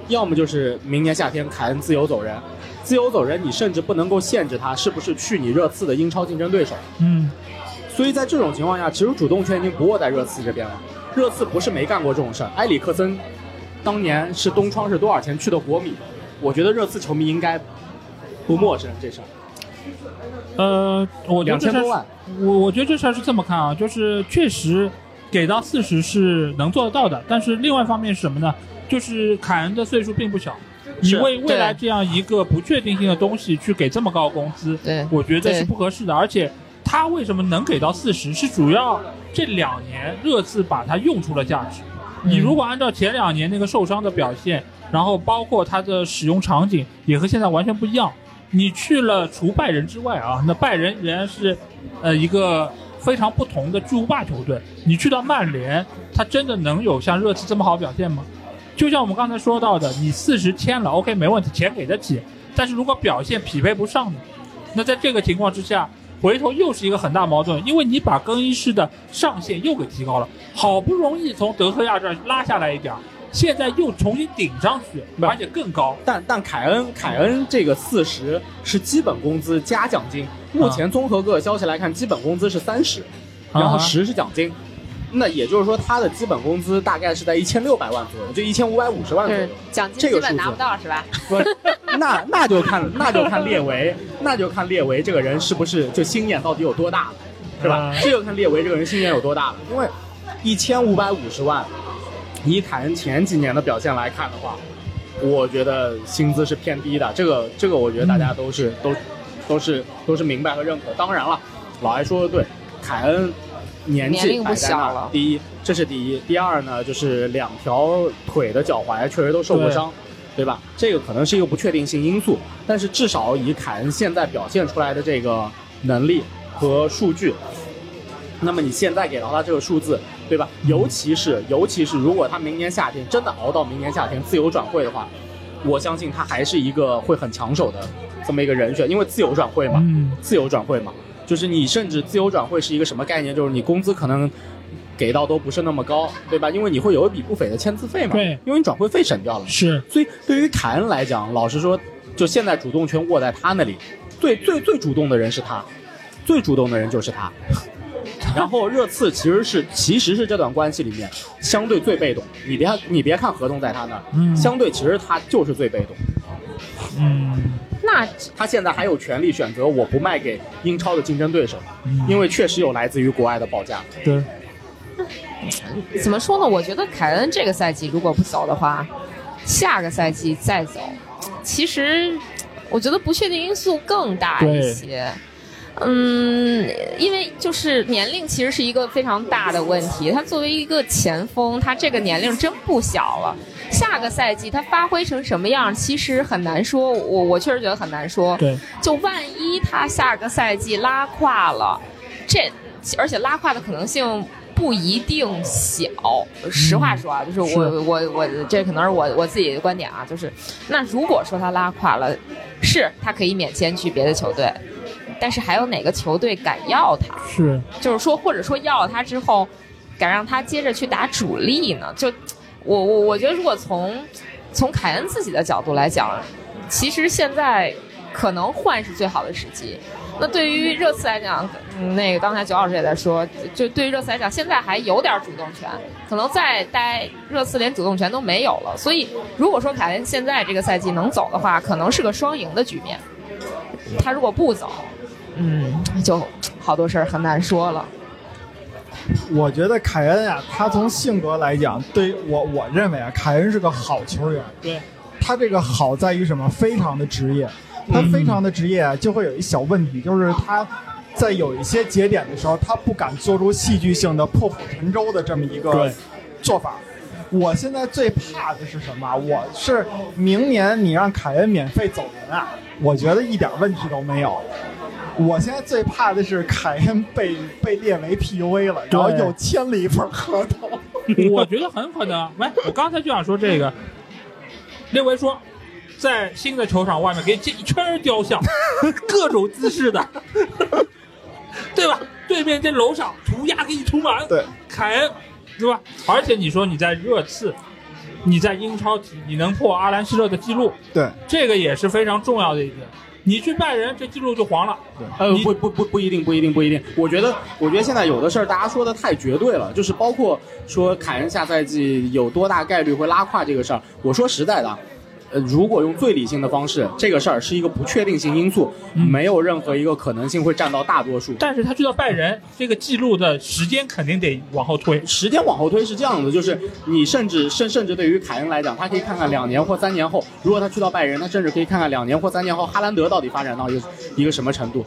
D: 要么就是明年夏天凯恩自由走人。自由走人，你甚至不能够限制他是不是去你热刺的英超竞争对手。
E: 嗯，
D: 所以在这种情况下，其实主动权已经不握在热刺这边了。热刺不是没干过这种事儿，埃里克森当年是东窗是多少钱去的国米，我觉得热刺球迷应该不陌生这事儿。
E: 呃，我
D: 两千多万
E: 是，我我觉得这事儿是这么看啊，就是确实给到四十是能做得到的，但是另外一方面是什么呢？就是凯恩的岁数并不小，你为未来这样一个不确定性的东西去给这么高工资，
B: 对
E: 我觉得是不合适的。而且他为什么能给到四十，是主要这两年热刺把他用出了价值。你如果按照前两年那个受伤的表现，然后包括他的使用场景也和现在完全不一样。你去了除拜仁之外啊，那拜仁仍然是，呃，一个非常不同的巨无霸球队。你去到曼联，他真的能有像热刺这么好表现吗？就像我们刚才说到的，你四十签了，OK 没问题，钱给得起。但是如果表现匹配不上呢？那在这个情况之下，回头又是一个很大矛盾，因为你把更衣室的上限又给提高了，好不容易从德赫亚这儿拉下来一点儿，现在又重新顶上去，而且更高。
D: 但但凯恩凯恩这个四十是基本工资加奖金，目前综合各个消息来看，基本工资是三十、然后
E: 啊
D: 十是奖金。那也就是说，他的基本工资大概是在一千六百万左右，就一千五百五十万左右。
B: 奖金
D: 这个数字
B: 基本拿不到是吧？
D: 不，那那就看那就看列维，那就看列维这个人是不是就心眼到底有多大了，是吧？
E: 嗯
D: 这就看列维这个人心眼有多大了。因为一千五百五十万，以凯恩前几年的表现来看的话，我觉得薪资是偏低的。这个这个，我觉得大家都是、都都是都是明白和认可。当然了，老艾说的对，凯恩年纪摆在那
B: 了
D: 第一，这是第一；第二呢，就是两条腿的脚踝确实都受过伤。对吧？这个可能是一个不确定性因素，但是至少以凯恩现在表现出来的这个能力和数据，那么你现在给到他这个数字，对吧？尤其是尤其是如果他明年夏天真的熬到明年夏天自由转会的话，我相信他还是一个会很抢手的这么一个人选，因为自由转会嘛，
E: 嗯，
D: 自由转会嘛，就是你甚至自由转会是一个什么概念？就是你工资可能给到都不是那么高，对吧？因为你会有一笔不菲的签字费嘛，
E: 对
D: 因为你转会费省掉了。
E: 是
D: 所以对于凯恩来讲，老实说，就现在主动权握在他那里，最最最主动的人是他，最主动的人就是他。然后热刺其实是其实是这段关系里面相对最被动。你别你别看合同在他那儿，
E: 嗯
D: 相对其实他就是最被动。
E: 嗯
B: 那
D: 他现在还有权利选择我不卖给英超的竞争对手，
E: 嗯
D: 因为确实有来自于国外的报价。
E: 对，
B: 怎么说呢？我觉得凯恩这个赛季如果不走的话，下个赛季再走，其实我觉得不确定因素更大一些。嗯，因为就是年龄其实是一个非常大的问题。他作为一个前锋，他这个年龄真不小了。下个赛季他发挥成什么样，其实很难说。我我确实觉得很难说。
E: 对，
B: 就万一他下个赛季拉胯了，这而且拉胯的可能性不一定小。实话说啊，就是我
E: 是
B: 我我这可能是我我自己的观点啊，就是那如果说他拉胯了，是他可以免签去别的球队，但是还有哪个球队敢要他？
E: 是
B: 就是说，或者说要了他之后，敢让他接着去打主力呢？就我我我觉得，如果从从凯恩自己的角度来讲，其实现在可能换是最好的时机，那对于热刺来讲，嗯那个刚才九老师也在说，就对于热刺来讲，现在还有点主动权，可能再待热刺连主动权都没有了。所以如果说凯恩现在这个赛季能走的话，可能是个双赢的局面。他如果不走，嗯，就好多事儿很难说了。
C: 我觉得凯恩啊，他从性格来讲，对于我我认为啊，凯恩是个好球员。
E: 对，
C: 他这个好在于什么？非常的职业。他非常的职业啊，就会有一小问题，就是他在有一些节点的时候，他不敢做出戏剧性的破釜沉舟的这么一个做法。我现在最怕的是什么？我是明年你让凯恩免费走人啊，我觉得一点问题都没有。我现在最怕的是凯恩被被列为 PUA 了，然后又签了一份合同。
E: 我觉得很可能。喂，我刚才就想说这个，列维说，在新的球场外面给你建一圈雕像，各种姿势的，对吧？对面这楼上涂鸦给你涂满，
C: 对，
E: 凯恩，对吧？而且你说你在热刺，你在英超踢，你能破阿兰希勒的记录，
C: 对，
E: 这个也是非常重要的一点。你去拜仁，这记录就黄了。
D: 对呃，
E: 你
D: 不不不不一定，不一定，不一定。我觉得，我觉得现在有的事儿大家说的太绝对了，就是包括说凯恩下赛季有多大概率会拉胯这个事儿。我说实在的啊，呃，如果用最理性的方式，这个事儿是一个不确定性因素，
E: 嗯
D: 没有任何一个可能性会占到大多数。
E: 但是他去到拜仁，这个记录的时间肯定得往后推。
D: 时间往后推是这样的，就是你甚至甚甚至对于凯恩来讲，他可以看看两年或三年后，如果他去到拜仁，他甚至可以看看两年或三年后哈兰德到底发展到一个一个什么程度，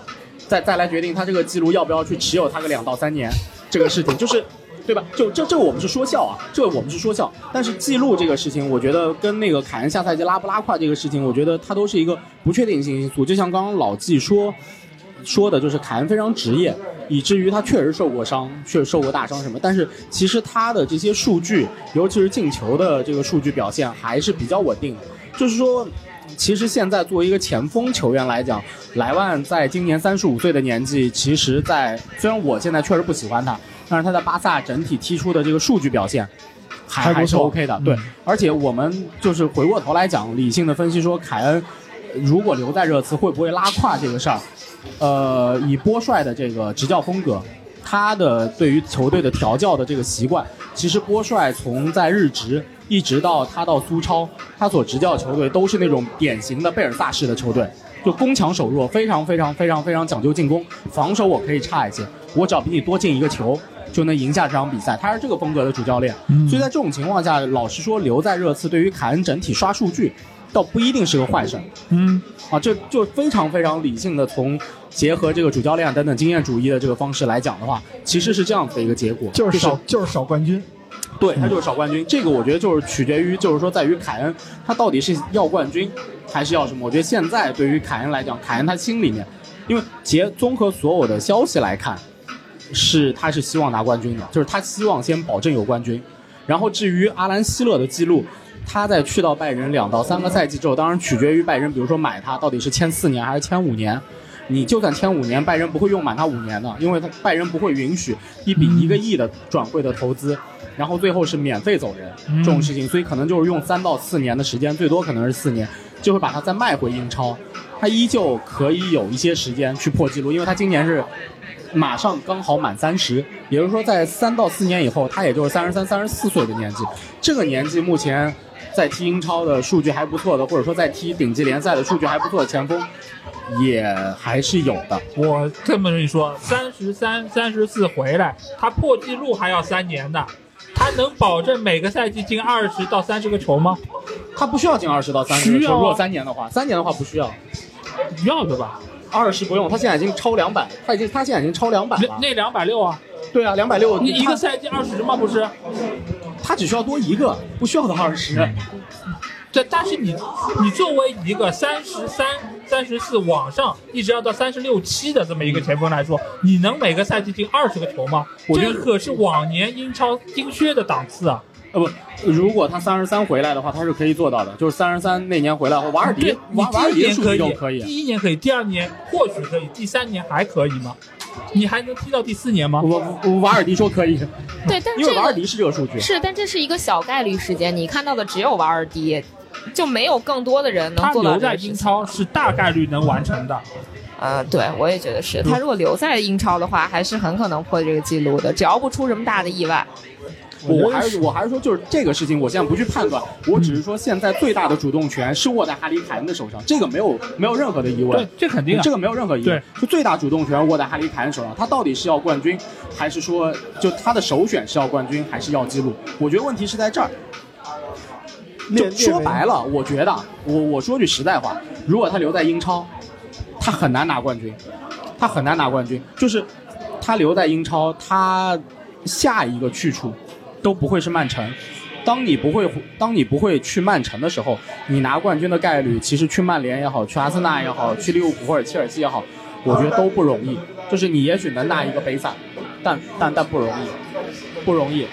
D: 再再来决定他这个记录要不要去持有他个两到三年，这个事情就是。对吧？就这这我们是说笑啊，这我们是说笑。但是记录这个事情，我觉得跟那个凯恩下赛季拉不拉胯这个事情，我觉得它都是一个不确定性因素。就像刚刚老季说，说的就是凯恩非常职业，以至于他确实受过伤，确实受过大伤什么。但是其实他的这些数据，尤其是进球的这个数据表现还是比较稳定的。就是说，其实现在作为一个前锋球员来讲，莱万在今年三十五岁的年纪，其实在虽然我现在确实不喜欢他，但是他在巴萨整体踢出的这个数据表现。还还是 OK 的，对，而且我们就是回过头来讲，理性的分析说，凯恩如果留在热刺会不会拉胯这个事儿，呃，以波帅的这个执教风格，他的对于球队的调教的这个习惯，其实波帅从在日职一直到他到苏超，他所执教的球队都是那种典型的贝尔萨式的球队，就攻强守弱，非常非常非常非常讲究进攻，防守我可以差一些，我只要比你多进一个球。就能赢下这场比赛，他是这个风格的主教练，所以在这种情况下，老实说，留在热刺对于凯恩整体刷数据，倒不一定是个坏事。
E: 嗯，
D: 啊，这就非常非常理性的从结合这个主教练等等经验主义的这个方式来讲的话，其实是这样子的一个结果，
C: 就是少就是少冠军。
D: 对他就是少冠军。这个我觉得就是取决于，就是说在于凯恩他到底是要冠军还是要什么。我觉得现在对于凯恩来讲，凯恩他心里面，因为结综合所有的消息来看，是他是希望拿冠军的，就是他希望先保证有冠军。然后至于阿兰希勒的记录，他在去到拜仁两到三个赛季之后，当然取决于拜仁，比如说买他到底是签四年还是签五年。你就算签五年，拜仁不会用满他五年的，因为他拜仁不会允许一笔一个亿的转会的投资，然后最后是免费走人这种事情，所以可能就是用三到四年的时间，最多可能是四年，就会把他再卖回英超，他依旧可以有一些时间去破纪录，因为他今年是马上刚好满三十，也就是说在三到四年以后，他也就是三十三、三十四岁的年纪，这个年纪目前在踢英超的数据还不错的，或者说在踢顶级联赛的数据还不错的前锋，也还是有的。
E: 我这么跟你说，三十三、三十四回来，他破纪录还要三年呢。他能保证每个赛季进二十到三十个球吗？
D: 他不需要进二十到三十个球，如果三年的话，三年的话不需要，需
E: 要的吧？
D: 二十不用，他现在已经超两百，他已经他现在已经超两百了。
E: 那那两百六啊，
D: 对啊，两百六，
E: 你一个赛季二十吗？不是？
D: 他只需要多一个，不需要到二十。
E: 对，但是你你作为一个三十三、三十四往上，一直要到三十六七的这么一个前锋来说，你能每个赛季进二十个球吗？这可是往年英超金靴的档次啊！
D: 呃不，如果他三十三回来的话，他是可以做到的。就是三十三那年回来后，瓦尔迪瓦瓦尔迪的数
E: 第一年可以，
D: 据就可以。
E: 第一年可以，第二年或许可以，第三年还可以吗？你还能踢到第四年吗？
D: 我我瓦尔迪说可以，
B: 对，但是这个
D: 因为瓦尔迪是这个数据。
B: 是，但这是一个小概率事件。你看到的只有瓦尔迪就没有更多的人能做到他
E: 留在英超是大概率能完成的。
B: 呃，对我也觉得是。他如果留在英超的话，还是很可能破这个记录的，只要不出什么大的意外。
D: 我还是我还是说，就是这个事情，我现在不去判断，我只是说现在最大的主动权是握在哈里凯恩的手上，这个没有没有任何的疑问
E: 对，，这肯定啊
D: 这。个没有任何疑问，就最大主动权握在哈里凯恩手上，他到底是要冠军，还是说就他的首选是要冠军，还是要记录？我觉得问题是在这儿。就说白了，我觉得我我说句实在话，如果他留在英超，他很难拿冠军，他很难拿冠军。就是他留在英超，他下一个去处都不会是曼城。当你不会当你不会去曼城的时候，你拿冠军的概率，其实去曼联也好，去阿森纳也好，去利物浦或者切尔西也好，我觉得都不容易。就是你也许能拿一个杯赛，但但但不容易，不容易。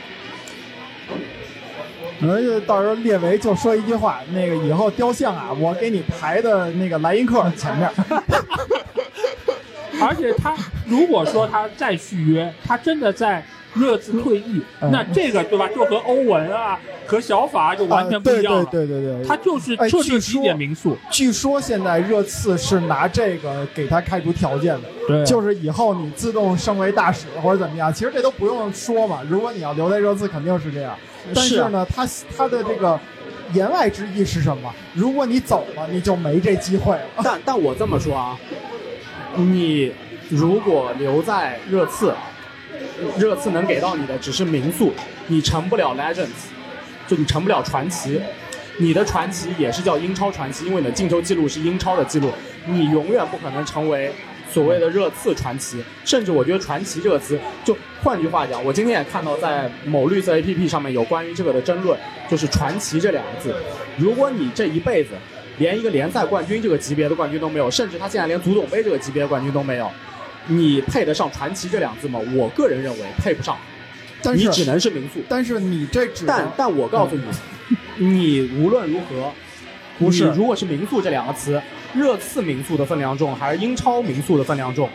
C: 而且到时候列维就说一句话，那个以后雕像啊，我给你排的那个莱茵克前面。
E: 而且他如果说他再续约，他真的在热刺退役，
C: 嗯
E: 那这个对吧，就和欧文啊、和小法就完全不一样了。
C: 啊对对对对对，
E: 他就是
C: 哎
E: 彻底
C: 据说
E: 提点民宿，
C: 据说现在热刺是拿这个给他开出条件的，
E: 对
C: 就是以后你自动升为大使或者怎么样，其实这都不用说嘛。如果你要留在热刺，肯定是这样。但
D: 是
C: 呢，他他的这个言外之意是什么？如果你走了，你就没这机会了。
D: 但但我这么说啊，你如果留在热刺，热刺能给到你的只是名宿，你成不了 legends，就你成不了传奇。你的传奇也是叫英超传奇，因为你的进球记录是英超的记录，你永远不可能成为所谓的热刺传奇。甚至我觉得“传奇”这个词，就换句话讲，我今天也看到在某绿色 APP 上面有关于这个的争论，就是“传奇”这两个字。如果你这一辈子连一个联赛冠军这个级别的冠军都没有，甚至他现在连足总杯这个级别的冠军都没有，你配得上“传奇”这两字吗？我个人认为配不上，
C: 但是
D: 你只能是民宿。
C: 但是你这只
D: 但但我告诉你，你无论如何，
C: 不是
D: 你如果是民宿这两个词，热刺民宿的分量重，还是英超民宿的分量重？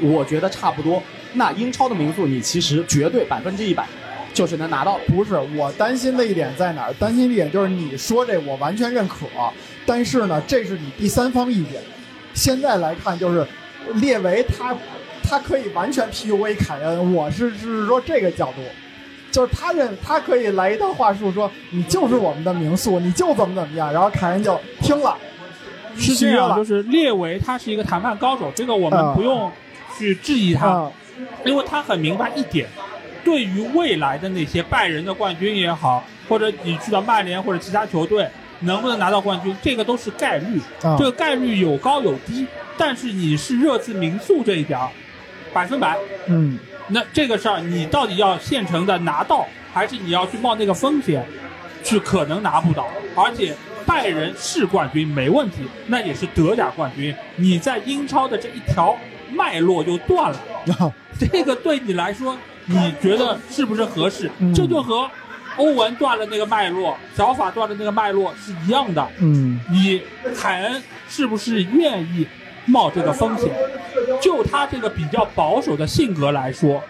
D: 我觉得差不多。那英超的民宿，你其实绝对百分之一百就是能拿到的。
C: 不是我担心的一点在哪儿？担心的一点就是你说这我完全认可，但是呢，这是你第三方意见。现在来看，就是列维他他可以完全 PUA 凯恩，我是是说这个角度，就是他认他可以来一套话术说你就是我们的名宿，你就怎么怎么样，然后凯恩就听了，
E: 是这样，就是列维他是一个谈判高手，这个我
C: 啊
E: 们不用去质疑他，
C: 啊，
E: 因为他很明白一点，对于未来的那些拜仁的冠军也好，或者你去到曼联或者其他球队能不能拿到冠军，这个都是概率，
C: 啊。
E: 这个概率有高有低，但是你是热刺民宿这一点，百分百，
C: 嗯，
E: 那这个事儿你到底要现成的拿到，还是你要去冒那个风险，去可能拿不到，而且。拜仁是冠军没问题，那也是德甲冠军。你在英超的这一条脉络就断了，这个对你来说，你觉得是不是合适？
C: 嗯。
E: 这就和欧文断了那个脉络，小法断了那个脉络是一样的。
C: 嗯
E: 你凯恩是不是愿意冒这个风险？就他这个比较保守的性格来说，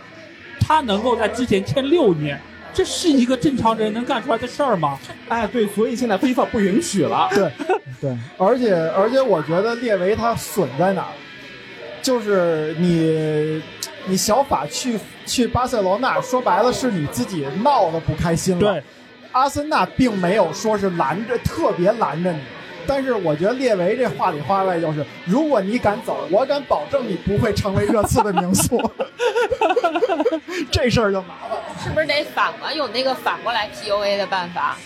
E: 他能够在之前签六年，这是一个正常人能干出来的事儿吗？
D: 哎，对，所以现在 FIFA 不允许了。
C: 对 对，而且而且我觉得列维他损在哪儿，就是你你小法去去巴塞罗那，说白了是你自己闹得不开心了。
E: 对，
C: 阿森纳并没有说是拦着特别拦着你，但是我觉得列维这话里话外就是，如果你敢走，我敢保证你不会成为热刺的名宿，这事儿就麻烦了。
B: 是不是得反过有那个反过来 PUA 的办法？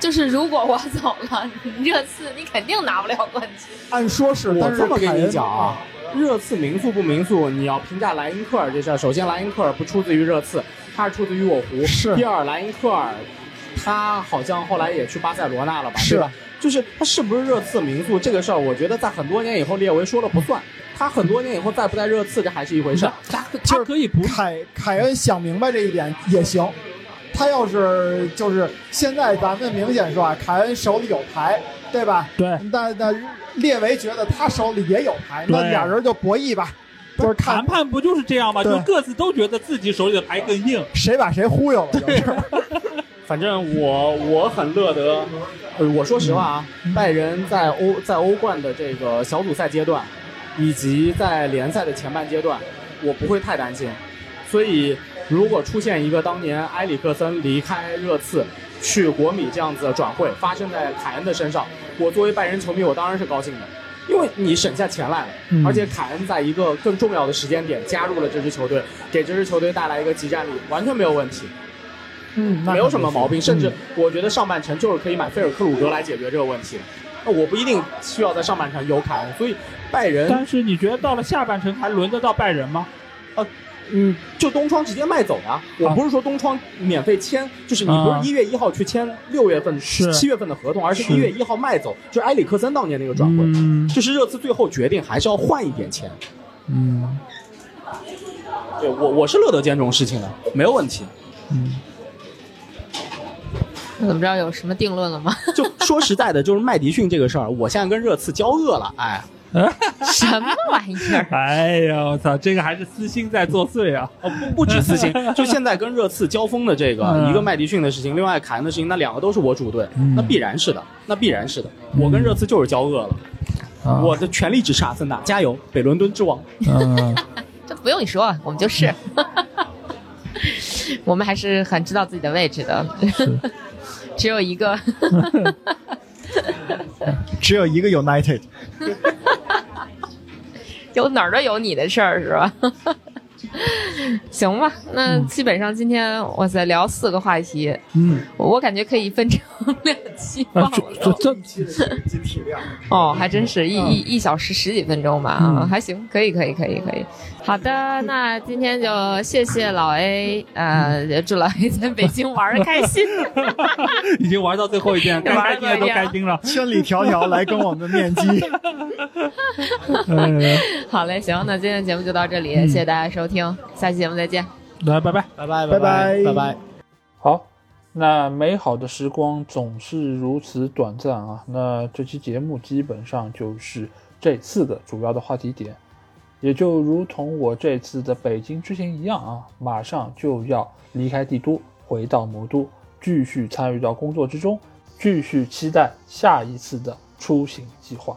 B: 就是如果我走了，你热刺你肯定拿不了冠军。
C: 按说是，
D: 我
C: 但是
D: 这么跟你讲啊，热刺名宿不名宿，你要评价莱因克尔这事儿，首先莱因克尔不出自于热刺，他是出自于我湖。
C: 是
D: 第二，莱因克尔他好像后来也去巴塞罗那了吧？
C: 是？
D: 就是他是不是热刺名宿这个事儿，我觉得在很多年以后列维说了不算，他很多年以后在不在热刺这还是一回事。
E: 他他可以不
C: 凯凯恩想明白这一点也行。他要是就是现在咱们明显说啊，凯恩手里有牌，对吧？
E: 对
C: 但但列维觉得他手里也有牌，那俩人就博弈吧，就是看
E: 谈判不就是这样吗？就各自都觉得自己手里的牌更硬。
C: 谁把谁忽悠了，就是。
D: 反正我我很乐得，呃，我说实话啊，拜仁在欧在欧冠的这个小组赛阶段，以及在联赛的前半阶段，我不会太担心。所以，如果出现一个当年埃里克森离开热刺去国米这样子的转会发生在凯恩的身上，我作为拜仁球迷，我当然是高兴的，因为你省下钱来了，
C: 嗯
D: 而且凯恩在一个更重要的时间点加入了这支球队，给这支球队带来一个集战力，完全没有问题。
C: 嗯，
D: 没有什么毛病，甚至
C: 嗯
D: 我觉得上半程就是可以买菲尔克鲁格来解决这个问题的。那我不一定需要在上半程有凯恩，所以拜仁
A: 但是你觉得到了下半程还轮得到拜仁吗？
D: 嗯，就东窗直接卖走呀。我不是说东窗免费签，就是你不
A: 啊
D: 是一月一号去签六月份、七月份的合同，而是
A: 是
D: 一月一号卖走，就是埃里克森当年那个转会。
A: 嗯
D: 就是热刺最后决定还是要换一点钱。
A: 嗯
D: 对我我是乐得见这种事情的，没有问题。
A: 嗯，
B: 怎么着有什么定论了吗？
D: 就说实在的，就是麦迪逊这个事儿，我现在跟热刺交恶了，哎。
B: 什么玩意儿？
A: 哎呀，我操，这个还是私心在作祟啊！
D: 哦，不不止私心，就现在跟热刺交锋的这个，
A: 嗯
D: 一个麦迪逊的事情，另外凯恩的事情，那两个都是我主队，
A: 嗯
D: 那必然是的，那必然是的。我跟热刺就是交恶了，
A: 啊
D: 我的全力支持阿森纳，加油，北伦敦之王！
A: 嗯，
B: 这不用你说，我们就是，我们还是很知道自己的位置的。只有一个，
C: 只有一个 United。
B: 有哪儿都有你的事儿是吧？行吧，那基本上今天哇塞聊四个话题，
A: 嗯，
B: 我我感觉可以分成两期
A: 啊
B: 报，
A: 这这 这
C: 期的体量，
B: 哦，还真是一一一小时十几分钟吧，啊，
A: 嗯
B: 还行，可以可以可以可以。好的，那今天就谢谢老 A，呃，祝老 A 在北京玩的开心。
A: 已经玩到最后一天，该开心的都开心了。
C: 千里迢迢来跟我们面基。
A: 嗯，
B: 好嘞，行，那今天的节目就到这里，谢谢大家收听，下期节目再见。
A: 来，拜拜。
D: 拜拜
C: 拜拜
D: 拜拜。
A: 好，那美好的时光总是如此短暂啊。那这期节目基本上就是这四个主要的话题点，也就如同我这次的北京之行一样啊，马上就要离开帝都，回到魔都，继续参与到工作之中，继续期待下一次的出行计划。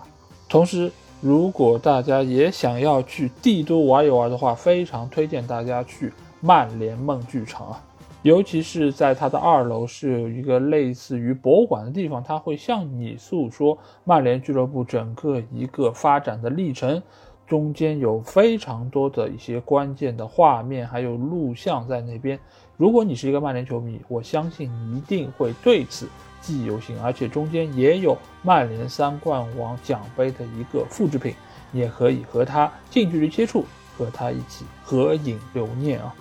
A: 同时，如果大家也想要去帝都玩一玩的话，非常推荐大家去曼联梦剧场啊。尤其是在它的二楼是有一个类似于博物馆的地方，它会向你诉说曼联俱乐部整个一个发展的历程，中间有非常多的一些关键的画面，还有录像在那边。如果你是一个曼联球迷，我相信你一定会对此记忆犹新，而且中间也有曼联三冠王奖杯的一个复制品，也可以和他近距离接触，和他一起合影留念啊。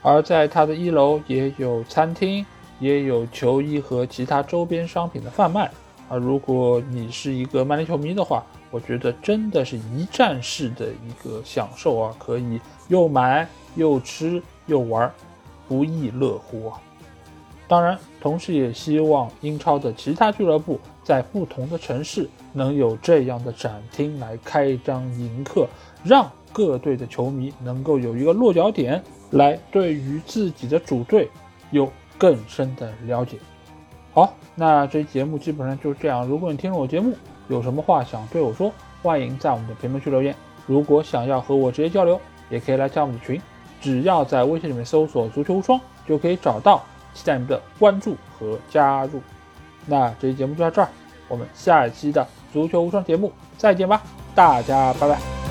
A: 而在它的一楼也有餐厅，也有球衣和其他周边商品的贩卖。啊，如果你是一个曼联球迷的话，我觉得真的是一站式的一个享受啊，可以又买又吃又玩，不亦乐乎啊！当然，同时也希望英超的其他俱乐部在不同的城市能有这样的展厅来开张迎客，让各队的球迷能够有一个落脚点，来对于自己的主队有更深的了解。好，那这期节目基本上就是这样。如果你听了我节目，有什么话想对我说，欢迎在我们的评论区留言。如果想要和我直接交流，也可以来加我们的群，只要在微信里面搜索“足球无双”就可以找到。期待你们的关注和加入。那这期节目就到这儿，我们下一期的足球无双节目再见吧，大家拜拜。